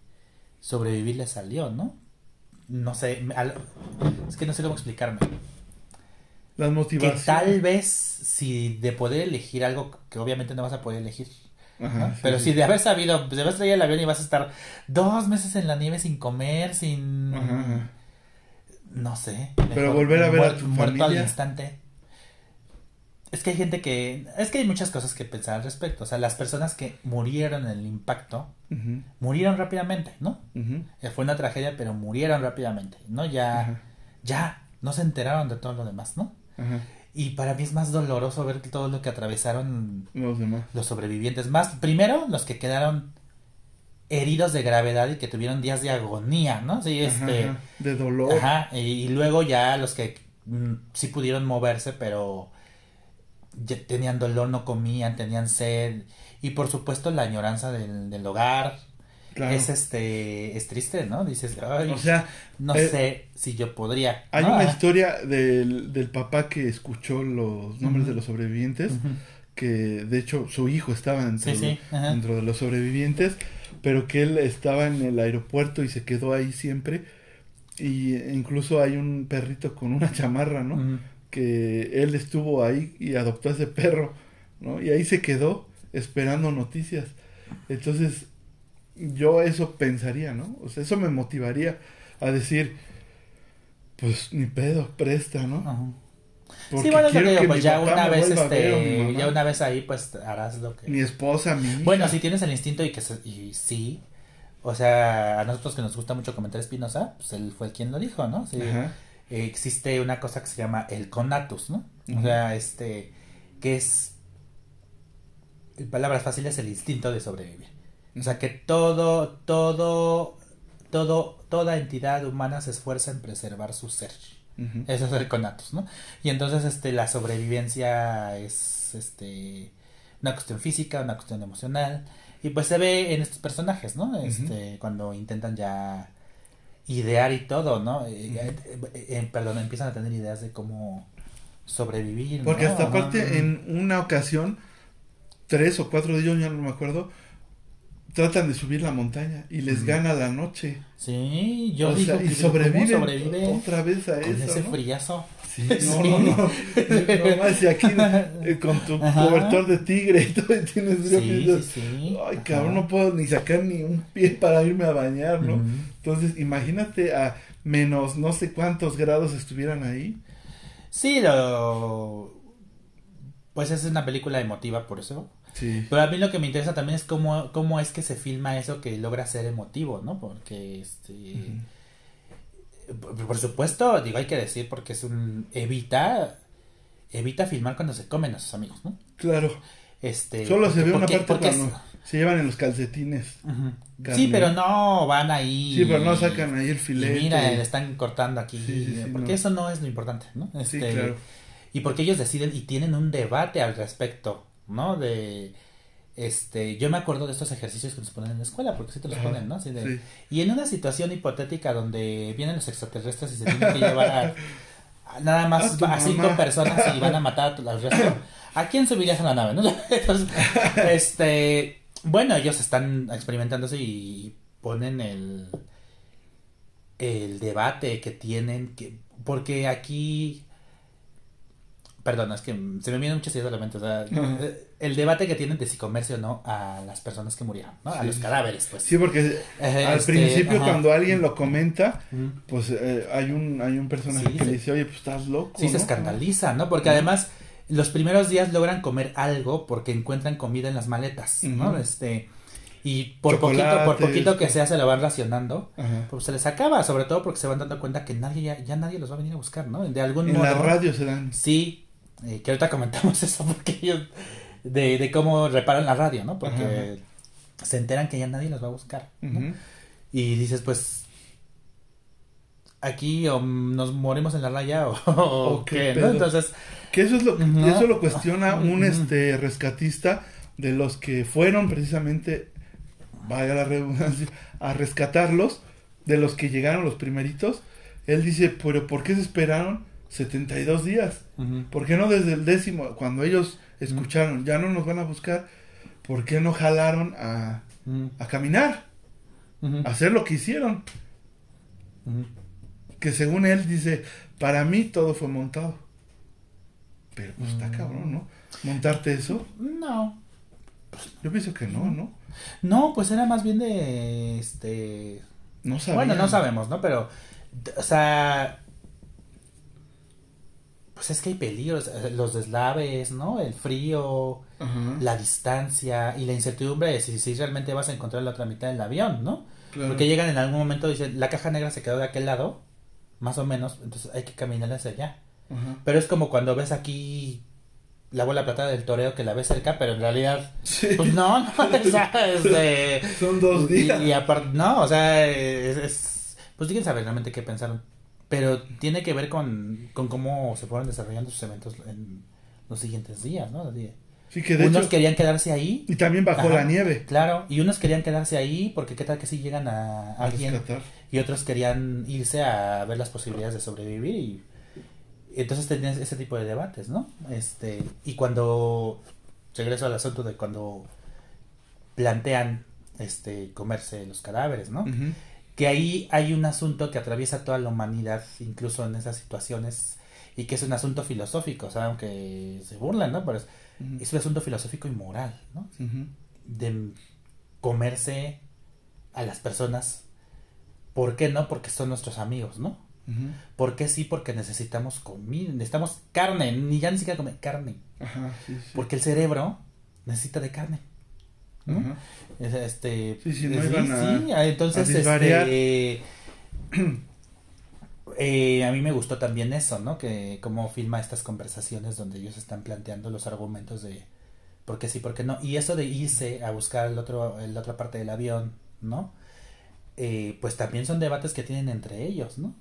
sobrevivir les salió, ¿no? No sé, al- es que no sé cómo explicarme. Las Que motivaciones. tal vez si de poder elegir algo que obviamente no vas a poder elegir, Ajá, ¿no? sí, Pero sí. si de haber sabido, de haber traído el avión y vas a estar dos meses en la nieve sin comer, sin... Ajá, ajá. No sé. Pero volver a ver a tu Muerto al familia. instante. Es que hay gente que... Es que hay muchas cosas que pensar al respecto. O sea, las personas que murieron en el impacto, murieron rápidamente, ¿no? Eh, Fue una tragedia, pero murieron rápidamente, ¿no? Ya... Ya, no se enteraron de todo lo demás, ¿no? Y para mí es más doloroso ver todo lo que atravesaron Los demás. los sobrevivientes. Más, primero, los que quedaron heridos de gravedad y que tuvieron días de agonía, ¿no? Sí, este. ajá. De dolor. Ajá, y, y luego ya los que mm, sí pudieron moverse, pero tenían dolor, no comían, tenían sed. Y por supuesto la añoranza del, del hogar. Claro. Es este, es triste, ¿no? Dices, ay, O sea, no eh, sé si yo podría. Hay ¿no? una Ah, historia del, del papá que escuchó los nombres de los sobrevivientes, que de hecho su hijo estaba dentro, Sí, sí, dentro de los sobrevivientes, pero que él estaba en el aeropuerto y se quedó ahí siempre. Y incluso hay un perrito con una chamarra, ¿no? Que él estuvo ahí y adoptó a ese perro, ¿no? Y ahí se quedó esperando noticias. Entonces, yo eso pensaría, ¿no? O sea, eso me motivaría a decir, pues ni pedo, presta, ¿no? Ajá. Porque Sí, bueno, es lo quiero que digo, que pues ya una vez, este, ya una vez ahí, pues harás lo que... Mi esposa, mi hija. Bueno, si tienes el instinto y que se- y sí, o sea, a nosotros que nos gusta mucho comentar Espinosa, pues él fue el quien lo dijo, ¿no? Sí, Ajá. Eh, existe una cosa que se llama el conatus, ¿no? O sea, este, que es, en palabras fáciles, el instinto de sobrevivir. O sea, que todo, todo, todo, toda entidad humana se esfuerza en preservar su ser. Ujú. Eso es el conatus, ¿no? Y entonces este la sobrevivencia es este una cuestión física, una cuestión emocional y pues se ve en estos personajes, ¿no? Este cuando intentan ya idear y todo, ¿no? Eh, eh, eh, perdón, empiezan a tener ideas de cómo sobrevivir, ¿no? Porque hasta aparte, en una ocasión, tres o cuatro de ellos, ya no me acuerdo, tratan de subir la montaña y les gana la noche. Sí, yo o digo sea, que y ¿cómo sobreviven sobrevive otra vez a con eso. ese ¿no? friazo. Sí, no, no, no. No más, y aquí eh, con tu Ajá. cobertor de tigre y todo, y tienes frío, Sí, sí, sí. Ay, Ajá. cabrón, no puedo ni sacar ni un pie para irme a bañar, ¿no? Entonces, imagínate a menos no sé cuántos grados estuvieran ahí. Sí, lo pues es una película emotiva por eso. Sí. Pero a mí lo que me interesa también es cómo, cómo es que se filma eso que logra ser emotivo, ¿no? Porque, este... por, por supuesto, digo, hay que decir, porque es un... Evita... Evita filmar cuando se comen a sus amigos, ¿no? Claro. Este... Solo se ve una porque- parte porque es- cuando se llevan en los calcetines. Sí, pero no van ahí... Sí, pero no sacan ahí el Y filete. mira, le están cortando aquí. Sí, sí, sí, porque no. eso no es lo importante, ¿no? Sí, Este, claro. Y porque ellos deciden y tienen un debate al respecto, ¿no? De. Este, yo me acuerdo de estos ejercicios que nos ponen en la escuela, porque sí te los Ajá, ponen, ¿no? Así de- sí. Y en una situación hipotética donde vienen los extraterrestres y se tienen que llevar a, a nada más a, cinco personas y van a matar a resto, ¿a quién subirías a la nave, no? Entonces, este, bueno, ellos están experimentándose y ponen el el debate que tienen que porque aquí Perdón, es que se me vienen muchas ideas a la mente. O sea, Ajá. eh, el debate que tienen de si comerse o no a las personas que murieron, ¿no? A Sí. los cadáveres, pues. Sí, porque Eh, al este, principio ajá. cuando alguien lo comenta, pues eh, hay un hay un personaje Sí, que le dice, oye, pues estás loco. Sí, se escandaliza, ¿no? Porque además los primeros días logran comer algo porque encuentran comida en las maletas, ¿no? Este y por poquito, por poquito que sea se lo van racionando, Ajá. pues se les acaba, sobre todo porque se van dando cuenta que nadie ya, ya nadie los va a venir a buscar, ¿no? De algún En modo. la radio se dan. Sí, eh, que ahorita comentamos eso porque ellos de, de cómo reparan la radio, ¿no? Porque Ajá. se enteran que ya nadie los va a buscar. ¿no? Y dices, pues aquí o nos morimos en la raya o, o O qué ¿no? Entonces, Que eso es lo Ujú. eso lo cuestiona un este rescatista de los que fueron precisamente vaya la redundancia a rescatarlos de los que llegaron los primeritos. Él dice, "Pero ¿por qué se esperaron 72 días? ujú, ¿Por qué no desde el décimo cuando ellos escucharon, ya no nos van a buscar? ¿Por qué no jalaron a a caminar, a hacer lo que hicieron? Que según él dice, para mí todo fue montado. Pero pues está Mm. cabrón, ¿no? Montarte eso. no, Yo pienso que no, ¿no? no, pues era más bien de, este, No sabía. bueno, no sabemos, ¿no? Pero, o sea, pues es que hay peligros, eh, los deslaves, ¿no? El frío, la distancia y la incertidumbre de si, si realmente vas a encontrar la otra mitad del avión, ¿no? claro. Porque llegan en algún momento y dicen, la caja negra se quedó de aquel lado, más o menos, entonces hay que caminar hacia allá. Pero es como cuando ves aquí la bola platada del toreo que la ves cerca, pero en realidad, Sí. pues no, no, o sea, es de- Son dos días. Y, y aparte, no, o sea, es, es- pues quién sabe realmente qué pensaron. Pero tiene que ver con, con cómo se fueron desarrollando sus eventos en los siguientes días, ¿no? Así Sí, que de unos hecho. querían quedarse ahí. Y también Ajá. la nieve. Claro, y unos querían quedarse ahí porque qué tal que si llegan a A alguien rescatar. y otros querían irse a ver las posibilidades de sobrevivir y entonces tenías ese tipo de debates, ¿no? Este, y cuando regreso al asunto de cuando plantean este comerse los cadáveres, ¿no? Ujú. Que ahí hay un asunto que atraviesa toda la humanidad, incluso en esas situaciones, y que es un asunto filosófico, o sea, aunque se burlan, ¿no? Pero es, un asunto filosófico y moral, ¿no? De comerse a las personas. ¿Por qué no? Porque son nuestros amigos, ¿no? ¿Por qué sí? Porque necesitamos comida, necesitamos carne, ni ya ni siquiera comer carne. Ajá, sí, sí. Porque el cerebro necesita de carne. ¿No? Ajá. Es- Este, Sí, sí, no sí, iban a- sí, entonces a este, eh, a mí me gustó también eso, ¿no? Que cómo filma estas conversaciones donde ellos están planteando los argumentos de por qué sí, por qué no. Y eso de irse a buscar el otro, la otra parte del avión, ¿no? Eh, pues también son debates que tienen entre ellos, ¿no?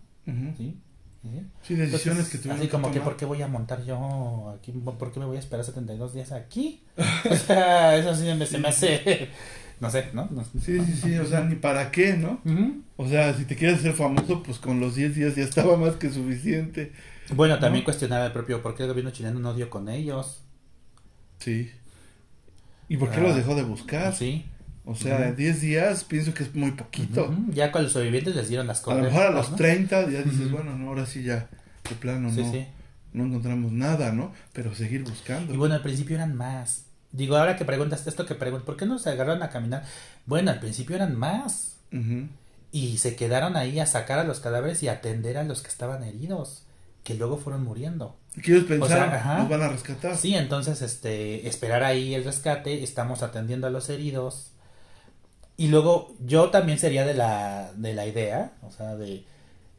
Sí. ¿Sí? Sí, decisiones Entonces, que tuvieron Así como que. ¿por qué voy a montar yo aquí? ¿Por qué me voy a esperar 72 días aquí? O sea, eso sí me, se me hace... No sé, ¿no? No- Sí, sí, sí, o sea, ni para qué, ¿no? Ujú. O sea, si te quieres hacer famoso, pues con los 10 días ya estaba más que suficiente. Bueno, también ¿No? cuestionar el propio por qué el gobierno chileno no dio con ellos. Sí. ¿Y por qué Ah. los dejó de buscar? Sí. O sea. 10 días pienso que es muy poquito. Ya con los sobrevivientes les dieron las A cosas. lo mejor a los 30 ya dices, bueno, no, ahora sí ya, de plano Sí, no, sí. no encontramos nada, ¿no? Pero seguir buscando. Y bueno, al principio eran más. Digo, ahora que preguntas esto que preguntas, ¿por qué no se agarraron a caminar? Bueno, al principio eran más. Y se quedaron ahí a sacar a los cadáveres y a atender a los que estaban heridos, que luego fueron muriendo. Que ellos pensaron, sea, ajá. nos van a rescatar. Sí, entonces, este, esperar ahí el rescate, estamos atendiendo a los heridos. Y luego, yo también sería de la, de la idea, o sea, de,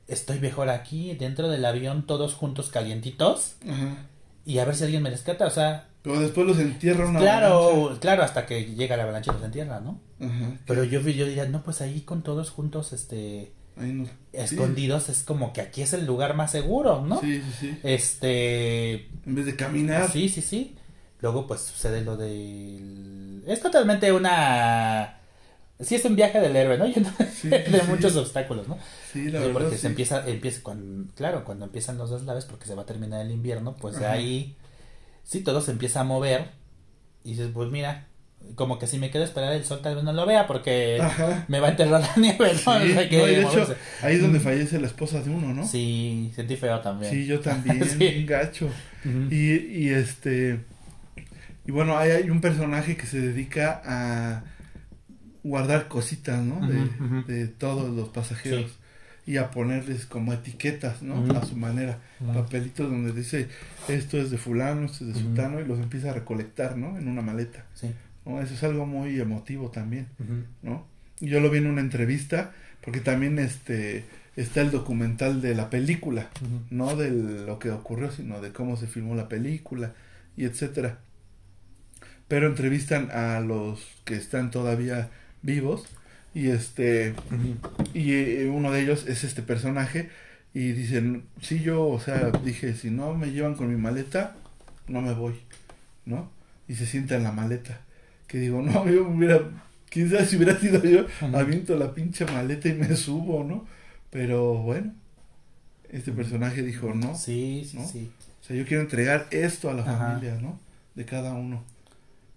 estoy mejor aquí, dentro del avión, todos juntos calientitos, Ajá. y a ver si alguien me rescata, o sea, Pero después los entierra una claro, avalancha. claro, hasta que llega la avalancha y los entierra, ¿no? Ajá. Pero yo, yo diría, no, pues ahí con todos juntos, este, Ahí no- escondidos, es como que aquí es el lugar más seguro, ¿no? Sí, sí, sí. Este, En vez de caminar. Sí, sí, sí. Luego, pues sucede lo del. Es totalmente una. Sí, es un viaje del héroe, ¿no? Sí, de sí, muchos obstáculos, ¿no? Sí, la verdad. porque se empieza, empieza claro, cuando empiezan los deslaves, porque se va a terminar el invierno, pues de Ajá. ahí, sí, todo se empieza a mover. Y dices, pues mira, como que si me quedo esperar el sol tal vez no lo vea porque Ajá. me va a enterrar la nieve, ¿no? Sí, O sea, que no, de hecho, ahí es donde fallece la esposa de uno, ¿no? Sí, sentí feo también. Sí, yo también, Sí. bien gacho. Ujú. Y, y este. Y bueno, hay, hay un personaje que se dedica a guardar cositas, ¿no? De, todos los pasajeros. Y a ponerles como etiquetas, ¿no? A su manera. Papelitos donde dice esto es de fulano, esto es de sultano. Y los empieza a recolectar, ¿no? En una maleta. Sí. ¿no? Eso es algo muy emotivo también. ¿no? Yo lo vi en una entrevista, porque también este está el documental de la película, no de lo que ocurrió, sino de cómo se filmó la película y etcétera. Pero entrevistan a los que están todavía vivos y este y eh, uno de ellos es este personaje y dicen, sí yo, o sea, dije, si no me llevan con mi maleta, no me voy, ¿no? Y se sienta en la maleta. Que digo, no, yo hubiera, quién sabe si hubiera sido yo, Ujú. aviento la pinche maleta y me subo, ¿no? Pero bueno, este personaje dijo, no, Sí, sí, ¿No? sí. o sea, yo quiero entregar esto a la Ajá. familia, ¿no? De cada uno.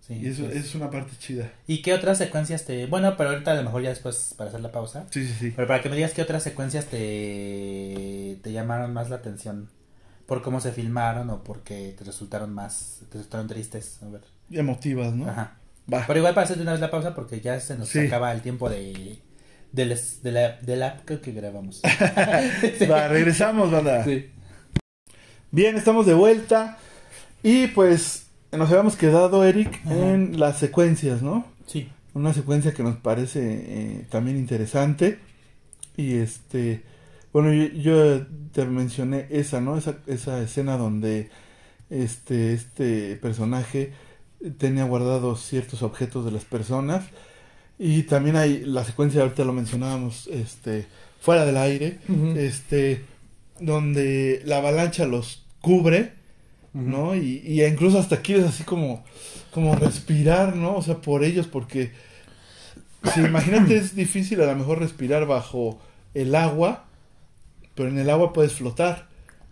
Sí, y eso sí. es una parte chida. ¿Y qué otras secuencias te... Bueno, pero ahorita a lo mejor ya después para hacer la pausa. Sí, sí, sí. Pero para que me digas qué otras secuencias te, te llamaron más la atención. Por cómo se filmaron o porque te resultaron más... Te resultaron tristes. A ver. Emotivas, ¿no? Ajá. Va. Pero igual para hacerte una vez la pausa porque ya se nos Sí. acaba el tiempo de... De, les- de la, de la que que grabamos. Va, regresamos, banda. Sí. Bien, estamos de vuelta. Y pues nos habíamos quedado, Eric, Ajá. en las secuencias, ¿no? Sí. Una secuencia que nos parece eh, también interesante. Y este, bueno, yo, yo te mencioné esa, ¿no? Esa, esa escena donde este, este personaje tenía guardados ciertos objetos de las personas. Y también hay la secuencia, ahorita lo mencionábamos, este, fuera del aire, este, donde la avalancha los cubre, ¿no? Y, y incluso hasta quieres así como, como respirar, ¿no? O sea, por ellos, porque si imagínate es difícil a lo mejor respirar bajo el agua, pero en el agua puedes flotar,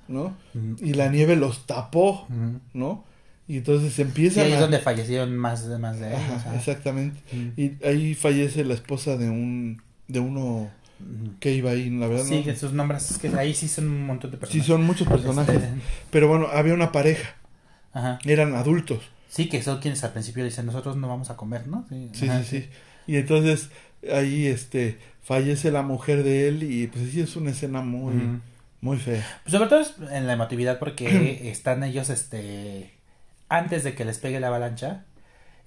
¿no? Y la nieve los tapó. ¿no? Y entonces Sí, empiezan ahí es a- donde fallecieron más, más de ellos. Ajá, exactamente. Y ahí fallece la esposa de un de uno. Que iba ahí, la verdad. Sí, no- que sus nombres, es que ahí sí son un montón de sí, personas. son muchos personajes. Este, Pero bueno, había una pareja, Ajá. eran adultos. Sí, que son quienes al principio dicen, nosotros no vamos a comer, ¿no? Sí, Sí, ajá, sí, sí. Y entonces ahí este fallece la mujer de él y pues sí es una escena muy muy fea. Pues sobre todo es en la emotividad porque están ellos, este, antes de que les pegue la avalancha,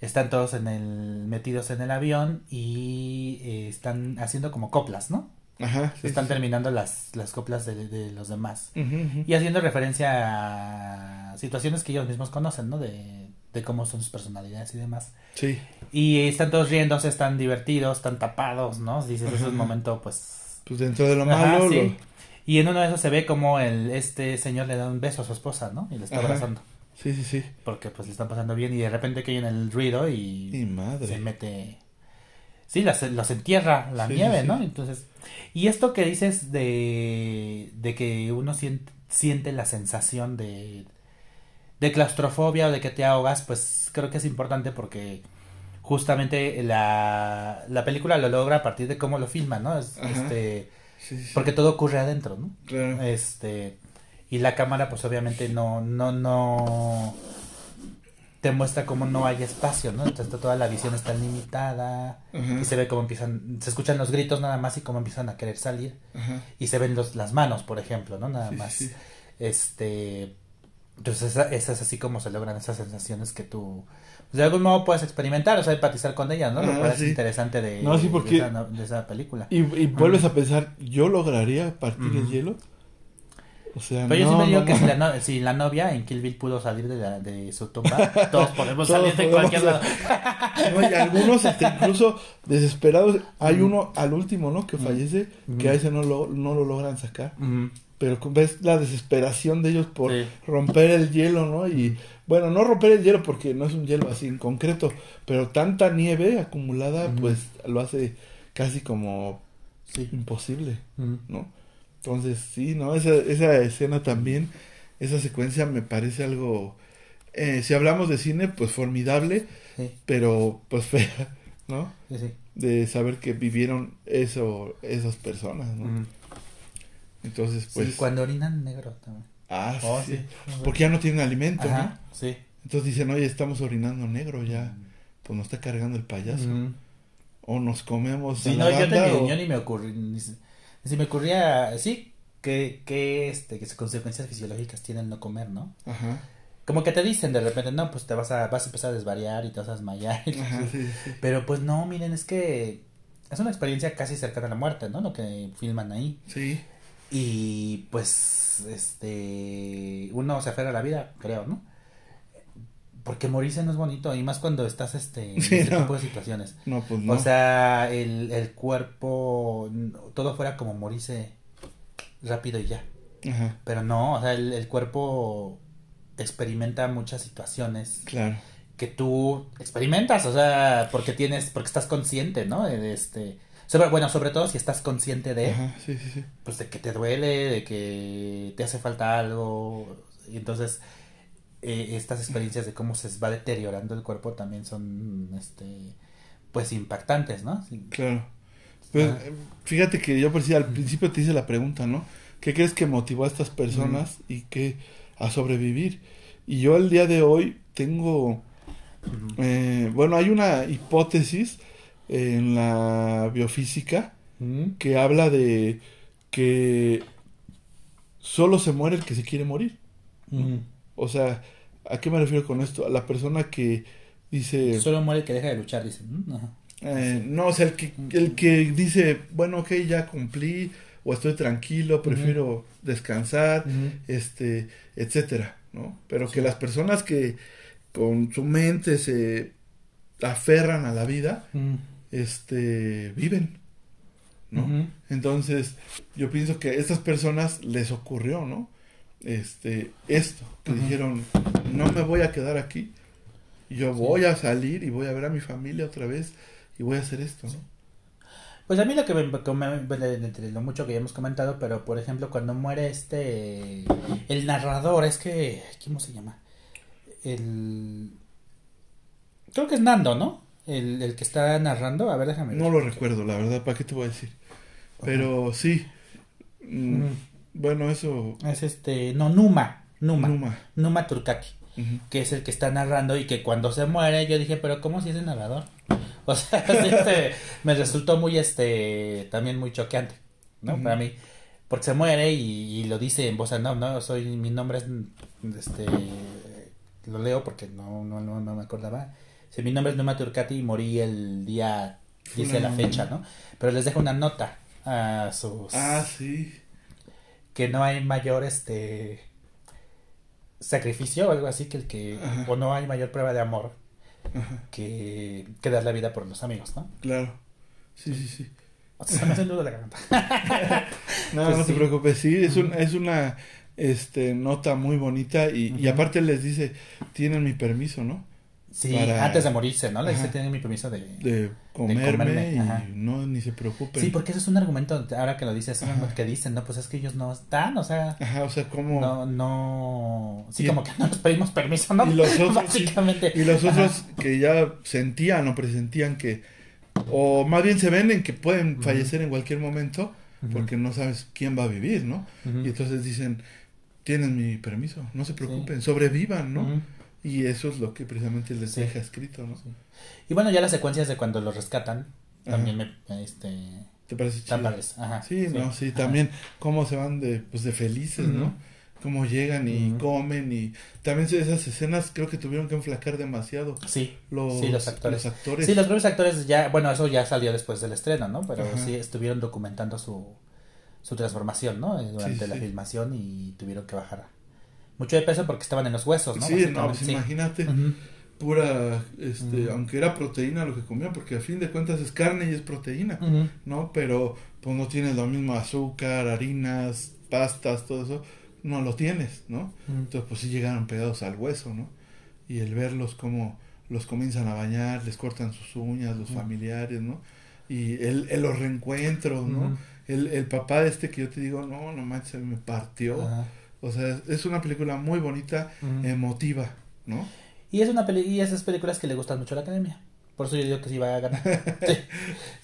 están todos en el, metidos en el avión y eh, están haciendo como coplas, ¿no? Ajá. sí, están sí. terminando las, las coplas de, de los demás. Y haciendo referencia a situaciones que ellos mismos conocen, ¿no? De, de cómo son sus personalidades y demás. Sí. Y están todos riéndose, están divertidos, están tapados, ¿no? Dices, ese es un momento, pues... Pues dentro de lo Ajá, malo sí. lo- Y en uno de esos se ve como el, este señor le da un beso a su esposa, ¿no? Y le está Ajá. abrazando. Sí, sí, sí. Porque pues le están pasando bien y de repente que en el ruido y, Y madre. se mete... Sí, las, los entierra la Sí, nieve, sí. ¿no? Entonces... Y esto que dices de, de que uno siente, siente la sensación de, de claustrofobia o de que te ahogas, pues creo que es importante porque justamente la, la película lo logra a partir de cómo lo filma, ¿no? Es- este, Sí, sí, sí. porque todo ocurre adentro, ¿no? Claro. Este, y la cámara pues obviamente no, no, no te muestra cómo no hay espacio, ¿no? Entonces toda la visión está limitada y se ve cómo empiezan, se escuchan los gritos nada más y cómo empiezan a querer salir y se ven los, las manos, por ejemplo, ¿no? Nada Sí, más. sí. Este, entonces esa, esa es así como se logran esas sensaciones que tú pues, de algún modo puedes experimentar, o sea, empatizar con ellas, ¿no? Lo Ah, cual es interesante de, No, de esa, no- de esa película. Y, y vuelves a pensar, ¿yo lograría partir el hielo? O sea, Pero yo no, siempre digo no, que no. si, la no- si la novia en Kill Bill pudo salir de, la- de su tumba, todos podemos Todos salir de podemos cualquier lado. No, y algunos hasta incluso desesperados. Hay uno al último, ¿no? Que fallece, que a ese no lo, no lo logran sacar. Pero ves la desesperación de ellos por Sí. romper el hielo, ¿no? Y bueno, no romper el hielo porque no es un hielo así en concreto, pero tanta nieve acumulada, pues lo hace casi como Sí. imposible. ¿no? Entonces, sí, ¿no? Esa, esa escena también, esa secuencia me parece algo, eh, si hablamos de cine, pues formidable. Sí, pero pues fea, ¿no? sí, sí. De saber que vivieron eso, esas personas, ¿no? Entonces, pues... sí, cuando orinan negro también. Ah, Oh, sí. sí. Porque ya no tienen alimento, Ajá, ¿no? sí. Entonces dicen, oye, estamos orinando negro ya. Pues nos está cargando el payaso. O nos comemos Sí, a no, la yo, banda, también, o- yo ni me ocurrió, ni, se- me ocurría, sí, que, que, este, que consecuencias fisiológicas tienen no comer, ¿no? Ajá. Como que te dicen de repente, no, pues te vas a, vas a empezar a desvariar y te vas a desmayar. Ajá, sí, sí. Pero pues no, miren, es que es una experiencia casi cercana a la muerte, ¿no? Lo que filman ahí. Sí, Y pues, este, uno se aferra a la vida, creo, ¿no? Porque morirse no es bonito, y más cuando estás, este, en Sí, no. tipo de situaciones. no, pues no. O sea, el, el cuerpo, todo fuera como morirse rápido y ya. Ajá, Pero no, o sea, el, el cuerpo experimenta muchas situaciones claro. que tú experimentas, o sea, porque tienes, porque estás consciente, ¿no? De, de este, sobre, bueno, sobre todo si estás consciente de, Ajá, sí, sí, sí. pues de que te duele, de que te hace falta algo, y entonces eh, estas experiencias de cómo se va deteriorando el cuerpo también son, este, pues impactantes, ¿no? Sí. Claro. Pues, Ah. fíjate que yo sí, al principio te hice la pregunta, ¿no? ¿Qué crees que motivó a estas personas y que a sobrevivir? Y yo el día de hoy tengo, eh, bueno, hay una hipótesis en la biofísica Mm, que habla de que solo se muere el que se quiere morir. O sea, ¿a qué me refiero con esto? A la persona que dice... Solo muere el que deja de luchar, dicen. ¿no? Eh, no, o sea, el que, el que dice, bueno, ok, ya cumplí, o estoy tranquilo, prefiero descansar, Ujú. este, etcétera, ¿no? Pero que las personas que con su mente se aferran a la vida, Mm. este, viven, ¿no? Entonces, yo pienso que a estas personas les ocurrió, ¿no? Este, esto, que dijeron, no me voy a quedar aquí, yo voy a salir y voy a ver a mi familia otra vez y voy a hacer esto, ¿no? Pues a mí lo que me, que me- bueno, entre lo mucho que ya hemos comentado, pero por ejemplo cuando muere este el narrador, es que ¿cómo se llama? El creo que es Nando, ¿no? El, el que está narrando, a ver, déjame ver. No lo recuerdo, la verdad, ¿para qué te voy a decir? Pero sí, mm, Ujú. Bueno, eso, Es este, no Numa, Numa, Numa, Numa, que es el que está narrando y que cuando se muere yo dije, pero ¿cómo si es el narrador? O sea, este, me resultó muy este también muy choqueante, ¿no? Para mí, porque se muere y, y lo dice en voz off, no, soy mi nombre es este lo leo porque no no no, no me acordaba. Sí, mi nombre es Numa Turcati y morí el día dice la fecha, ¿no? Pero les dejo una nota a sus ah, sí, que no hay mayor este sacrificio o algo así que el que Ajá. o no hay mayor prueba de amor ajá, que, que dar la vida por los amigos, ¿no? claro, sí, sí, sí. O sea, se me hace nudo la garganta. No, Pues no sí. te preocupes, sí, es, un, es una este, nota muy bonita y, y aparte les dice, tienen mi permiso, ¿no? Sí, Para- antes de morirse, ¿no? Le dice, Ajá. tienen mi permiso de... De comerme, comerme, y ajá. no, ni se preocupen. Sí, porque eso es un argumento, ahora que lo dices, que dicen, no, pues es que ellos no están, o sea, Ajá, o sea, como... no, no, sí, Y- como que no nos pedimos permiso, ¿no? Y los otros, Básicamente. Y los Ajá. otros que ya sentían o presentían que, o más bien se ven en que pueden fallecer en cualquier momento, porque no sabes quién va a vivir, ¿no? Y entonces dicen, tienen mi permiso, no se preocupen, sobrevivan, ¿no? Y eso es lo que precisamente les Sí. deja escrito, ¿no? Y bueno, ya las secuencias de cuando los rescatan, también Ajá. me, este, ¿Te parece chido? Ajá. Sí, no, sí, Ajá. también cómo se van de, pues de felices. ¿no? Cómo llegan y comen y también esas escenas creo que tuvieron que enflacar demasiado Sí, los, sí, los actores. los actores. Sí, los propios actores ya, bueno, eso ya salió después del estreno, ¿no? Pero Ajá. sí estuvieron documentando su, su transformación, ¿no? Eh, Durante Sí, la filmación y tuvieron que bajar mucho de peso porque estaban en los huesos, ¿no? Sí, no, pues sí. imagínate. Pura, este, aunque era proteína lo que comían, porque a fin de cuentas es carne y es proteína. ¿no? Pero pues no tienes lo mismo azúcar, harinas, pastas, todo eso, no lo tienes, ¿no? Entonces pues sí llegaron pegados al hueso, ¿no? Y el verlos como los comienzan a bañar, les cortan sus uñas, los familiares, ¿no? Y el, el- los reencuentros, ¿no? El, el papá de este que yo te digo, no, no manches, me partió. O sea, es una película muy bonita, emotiva, ¿no? Y es una peli y esas películas que le gustan mucho a la academia. Por eso yo digo que sí va a ganar. Sí,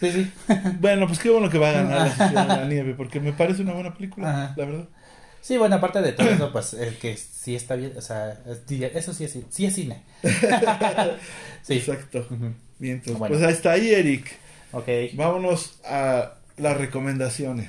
sí. sí. Bueno, pues qué bueno que va a ganar la de la Nieve, porque me parece una buena película, Ajá. la verdad. Sí, bueno, aparte de todo eso, pues el que sí está bien, o sea, es- eso sí es, sí es cine. sí. Exacto. Ujú. Bien, entonces, Bueno. pues está ahí, Eric. Ok. Vámonos a las recomendaciones.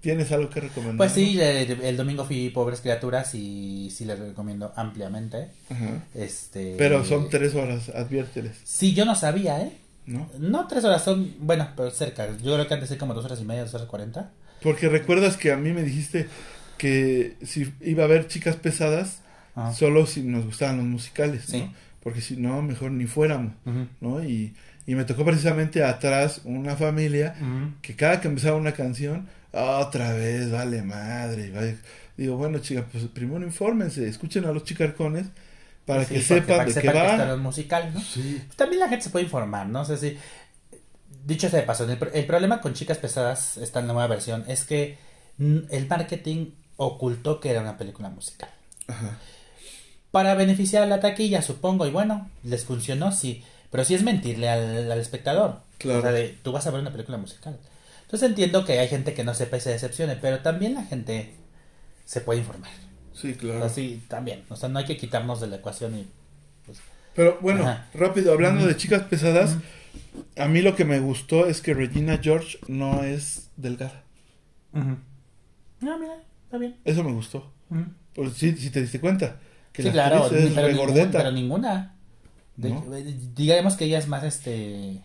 ¿Tienes algo que recomendar? Pues sí, el, el domingo fui Pobres Criaturas y sí les recomiendo ampliamente. Ajá. Este. Pero son tres horas, adviérteles, Sí, yo no sabía, ¿eh? ¿no? No tres horas, son, bueno, pero cerca. Yo creo que antes de como dos horas y media, dos horas cuarenta. Porque recuerdas que a mí me dijiste que si iba a haber chicas pesadas, Ajá. solo si nos gustaban los musicales, ¿no? Porque si no, mejor ni fuéramos. ¿no? Y, y me tocó precisamente atrás una familia que cada que empezaba una canción, otra vez, vale madre. vale- Digo, bueno, chicas, pues primero infórmense, escuchen a los chicarcones para Sí, que sepan para de que qué sepan que van. está el musical, ¿no? Sí, También la gente se puede informar, ¿no? O sea, sí. Dicho sea de paso, el, pr- el problema con Chicas Pesadas, esta nueva versión, es que el marketing ocultó que era una película musical. ajá. Para beneficiar a la taquilla, supongo, y bueno, les funcionó, sí. Pero sí es mentirle al, al espectador. Claro. O sea, de, tú vas a ver una película musical. Entonces entiendo que hay gente que no sepa y se decepcione, pero también la gente se puede informar. Sí, claro. Así también. O sea, no hay que quitarnos de la ecuación y. Pero bueno, Ajá. rápido, hablando de chicas pesadas, a mí lo que me gustó es que Regina George no es delgada. No, Ah, mira, está bien. Eso me gustó. Pues sí, si te diste cuenta. Que Sí, la claro, es pero, ningún- pero ninguna. ¿No? eh, digamos que ella es más este.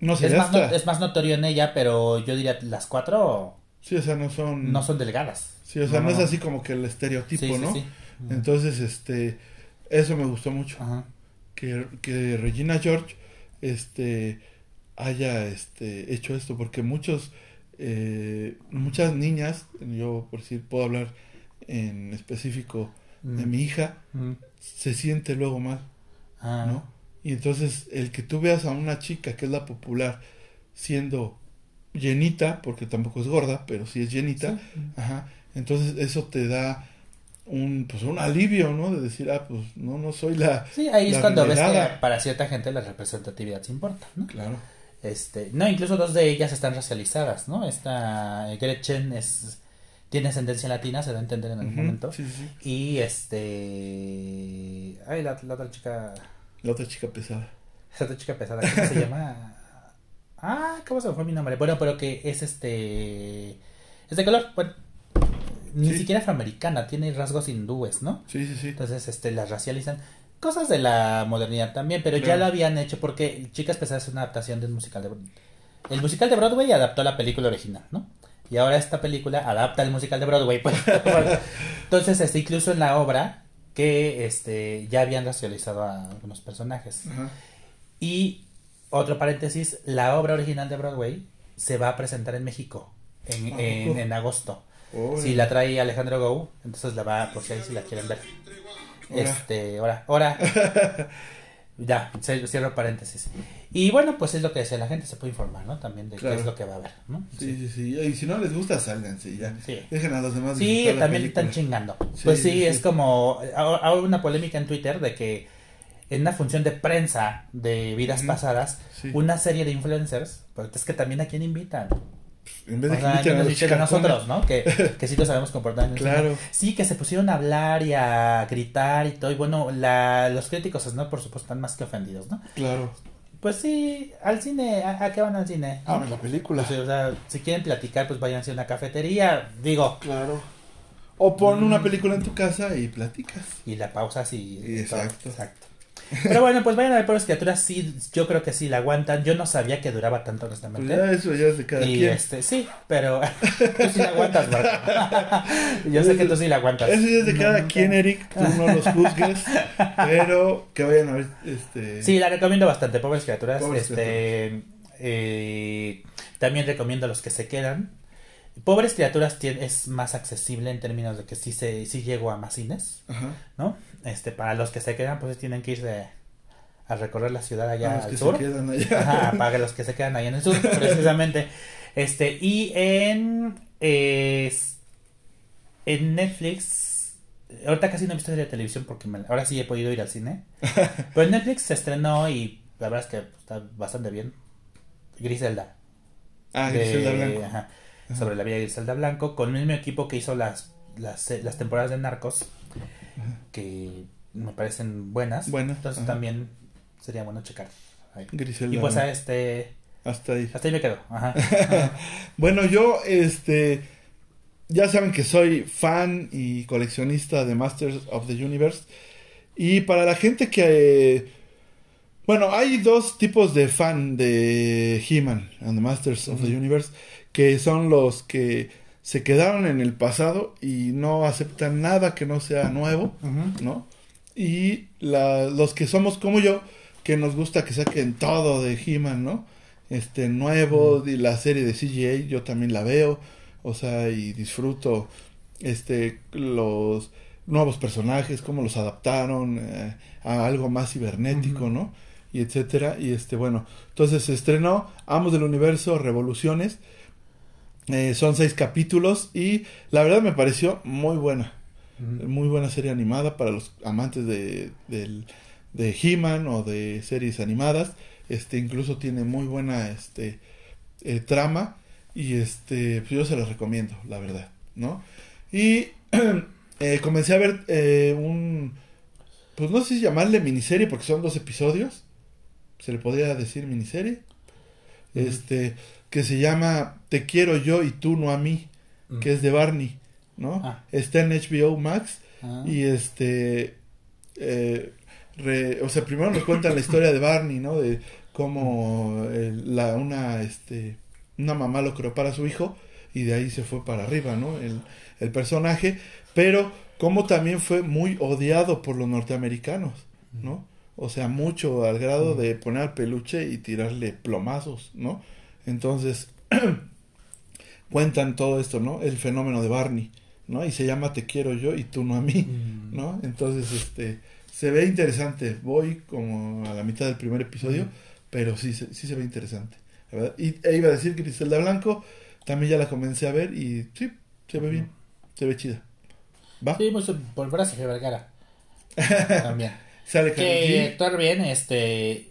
No sé, Es más, no- es más notorio en ella, pero yo diría las cuatro Sí, o sea, no son... no son delgadas. Sí, o sea, no, No, es así como que el estereotipo, Sí, ¿no? sí. Entonces, este... Eso me gustó mucho. Ajá. Que, que Regina George, este... Haya, este... Hecho esto. Porque muchos... eh, muchas niñas, yo por decir, puedo hablar en específico de Mm. mi hija, Mm. se siente luego mal, Ah, ¿no? Y entonces el que tú veas a una chica que es la popular siendo llenita, porque tampoco es gorda, pero sí es llenita, Sí. ajá, entonces eso te da un pues un alivio, ¿no? De decir, ah, pues no no soy la Sí, ahí es cuando ves que para cierta gente la representatividad se importa, ¿no? Claro. Este, no, incluso dos de ellas están racializadas, ¿no? Esta Gretchen es tiene ascendencia latina, se da a entender en algún momento. Sí, sí. Y este ay, la, la otra chica La otra chica pesada. esa otra chica pesada, ¿cómo se llama? Ah, ¿cómo se me fue mi nombre? Bueno, pero que es este es de color, bueno, ni Sí. siquiera afroamericana, tiene rasgos hindúes, ¿no? Sí, sí, sí. Entonces, este, las racializan. Cosas de la modernidad también, pero ya lo habían hecho porque Chicas Pesadas es una adaptación del musical de El musical de Broadway adaptó la película original, ¿no? Y ahora esta película adapta el musical de Broadway. pues. Entonces, este, incluso en la obra que este, ya habían racializado a algunos personajes. Ajá. Y otro paréntesis, la obra original de Broadway se va a presentar en México en, ¿A en, agosto. Si la trae Alejandro Gou, entonces la va, si ahí si la quieren ver. Este, ahora, ahora. ya, cierro paréntesis. Y bueno, pues es lo que decía la gente, se puede informar, ¿no? También de Claro. qué es lo que va a haber, ¿no? Sí, sí, sí. Y si no les gusta, sálganse ya. Sí. Dejen a los demás Sí, también están chingando. Sí, pues sí, es como. Ahora una polémica en Twitter de que en una función de prensa de vidas pasadas, una serie de influencers, pues es que también a quién invitan. En vez de que sea, a nos a nosotros, ¿no? Que, que sí lo sabemos comportar en el Claro. Sí, que se pusieron a hablar y a gritar y todo. Y bueno, la, los críticos, ¿no? Por supuesto, están más que ofendidos, ¿no? Claro. Pues sí, al cine, ¿a, a qué van al cine? Ah, la película. O sea, si quieren platicar, pues váyanse a una cafetería, digo. Claro. O pon Mm. una película en tu casa y platicas. Y la pausa sí. Exacto. Exacto. Pero bueno, pues vayan a ver por las criaturas, sí, yo creo que sí la aguantan. Yo no sabía que duraba tanto, Pues honestamente. ya eso ya es de cada y quien. este, sí, pero tú sí la aguantas, Marco. Yo sé que tú sí la aguantas. Eso ya es de No, cada quien, Eric. Tú no los juzgues. pero que vayan a ver este. Sí, la recomiendo bastante, pobres criaturas. Pobres este, eh, también recomiendo a los que se quedan. Pobres criaturas es más accesible en términos de que sí se sí llego a más cines, Ajá. ¿no? Este, para los que se quedan, pues tienen que irse a recorrer la ciudad allá A los al que sur. se quedan allá. Ajá, para los que se quedan ahí en el sur, precisamente. Este, y en, eh, en Netflix ahorita casi no he visto serie de televisión porque me- ahora sí he podido ir al cine. Pero en Netflix se estrenó y la verdad es que está bastante bien. Griselda. Ah, de- Griselda Blanco. ajá, sobre la vida de Griselda Blanco, con el mismo equipo que hizo las, las, las temporadas de Narcos, que me parecen buenas. Buenas, Entonces ajá. también sería bueno checar. ahí. Griselda Y pues a este... Hasta ahí. Hasta ahí me quedo. Bueno, yo, este, ya saben que soy fan y coleccionista de Masters of the Universe. Y para la gente que, eh, bueno, hay dos tipos de fan de He-Man and the Masters of the Universe, que son los que se quedaron en el pasado y no aceptan nada que no sea nuevo. ¿no? Y la- los que somos como yo, que nos gusta que saquen todo de He-Man, ¿no? Este nuevo, y la serie de CGA, yo también la veo, o sea, y disfruto este los nuevos personajes, cómo los adaptaron eh, a algo más cibernético. ¿no? Y etcétera, y este, bueno, entonces se estrenó Amos del Universo, Revoluciones, eh, son seis capítulos y la verdad me pareció muy buena muy buena serie animada para los amantes de, del- de He-Man o de series animadas. Este incluso tiene muy buena este eh, trama y este pues yo se los recomiendo, la verdad, ¿no? Y eh, comencé a ver eh, un pues no sé si llamarle miniserie porque son dos episodios. Se le podría decir miniserie. Este que se llama Te quiero yo y tú no a mí, Ujú. que es de Barney, ¿no? Ah. Está en HBO Max Ah. y este, eh, re- o sea, primero nos cuentan la historia de Barney, ¿no? De cómo eh, la, una, este, una mamá lo creó para su hijo y de ahí se fue para arriba, ¿no? El, el personaje, pero como también fue muy odiado por los norteamericanos, ¿no? O sea, mucho al grado de poner al peluche y tirarle plomazos, ¿no? Entonces, cuentan todo esto, ¿no? El fenómeno de Barney, ¿no? Y se llama Te quiero yo y tú no a mí, Mm. ¿no? Entonces, este, se ve interesante. Voy como a la mitad del primer episodio, Ujú. pero sí, se- sí se ve interesante, la ¿verdad? Y e iba a decir que Griselda Blanco, también ya la comencé a ver y sí, se ve bien, se ve chida. ¿Va? Sí, pues por Brazo Vergara. También. Sale que actuar bien, este.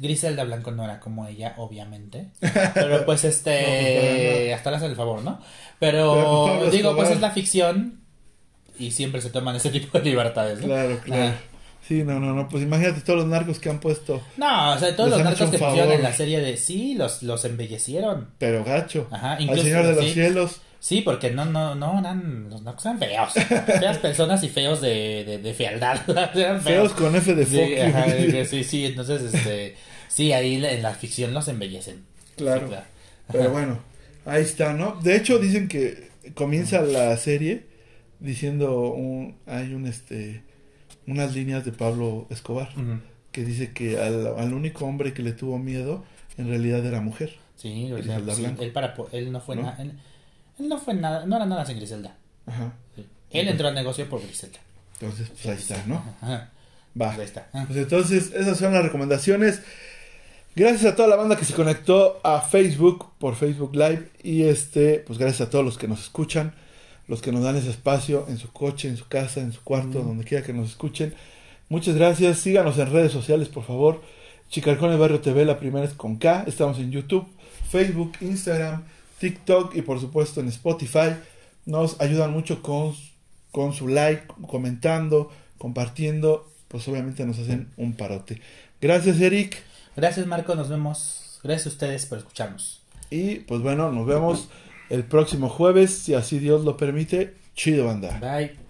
Griselda Blanco no era como ella, obviamente. Pero pues pues, este. nada. hasta le hace el favor, ¿no? Pero, pues, Pero digo, pues es la ficción. Y siempre se toman ese tipo de libertades, ¿no? Claro, claro. Ah. Sí, no, no, no, pues imagínate todos los narcos que han puesto, No, o sea, todos los narcos que pusieron en la serie de. Sí, los, los embellecieron. pero gacho. Ajá, Al incluso. Señor de los sí. Cielos. Sí, porque no, no, no eran. Los narcos eran feos. Feas personas y feos de, de, de fealdad. eran Feos con F de Sí, fuck ajá, eh, sí, sí, entonces, este, sí, ahí en la ficción los embellecen. Claro. Sí, claro. Pero bueno, ahí está, ¿no? De hecho, dicen que comienza la serie diciendo un, hay un este unas líneas de Pablo Escobar que dice que al, al único hombre que le tuvo miedo en realidad era mujer. Sí, Griselda sí, Blanco. él, para, él no fue ¿No? nada, él, él no fue nada, no era nada sin Griselda. Ajá. Sí. Él entró al negocio por Griselda. Entonces, pues ahí está, ¿no? Ajá. Va. Pues ahí está. Pues entonces, esas son las recomendaciones. Gracias a toda la banda que se conectó a Facebook por Facebook Live y este, pues gracias a todos los que nos escuchan, los que nos dan ese espacio en su coche, en su casa, en su cuarto, donde quiera que nos escuchen. Muchas gracias. Síganos en redes sociales, por favor. Chicarcones Barrio TV, la primera es con K. Estamos en YouTube, Facebook, Instagram, TikTok y por supuesto en Spotify. Nos ayudan mucho con, con su like, comentando, compartiendo. Pues obviamente nos hacen un parote. Gracias, Eric. Gracias, Marco, nos vemos. Gracias a ustedes por escucharnos. Y pues bueno, nos vemos el próximo jueves, si así Dios lo permite. Chido, banda. Bye.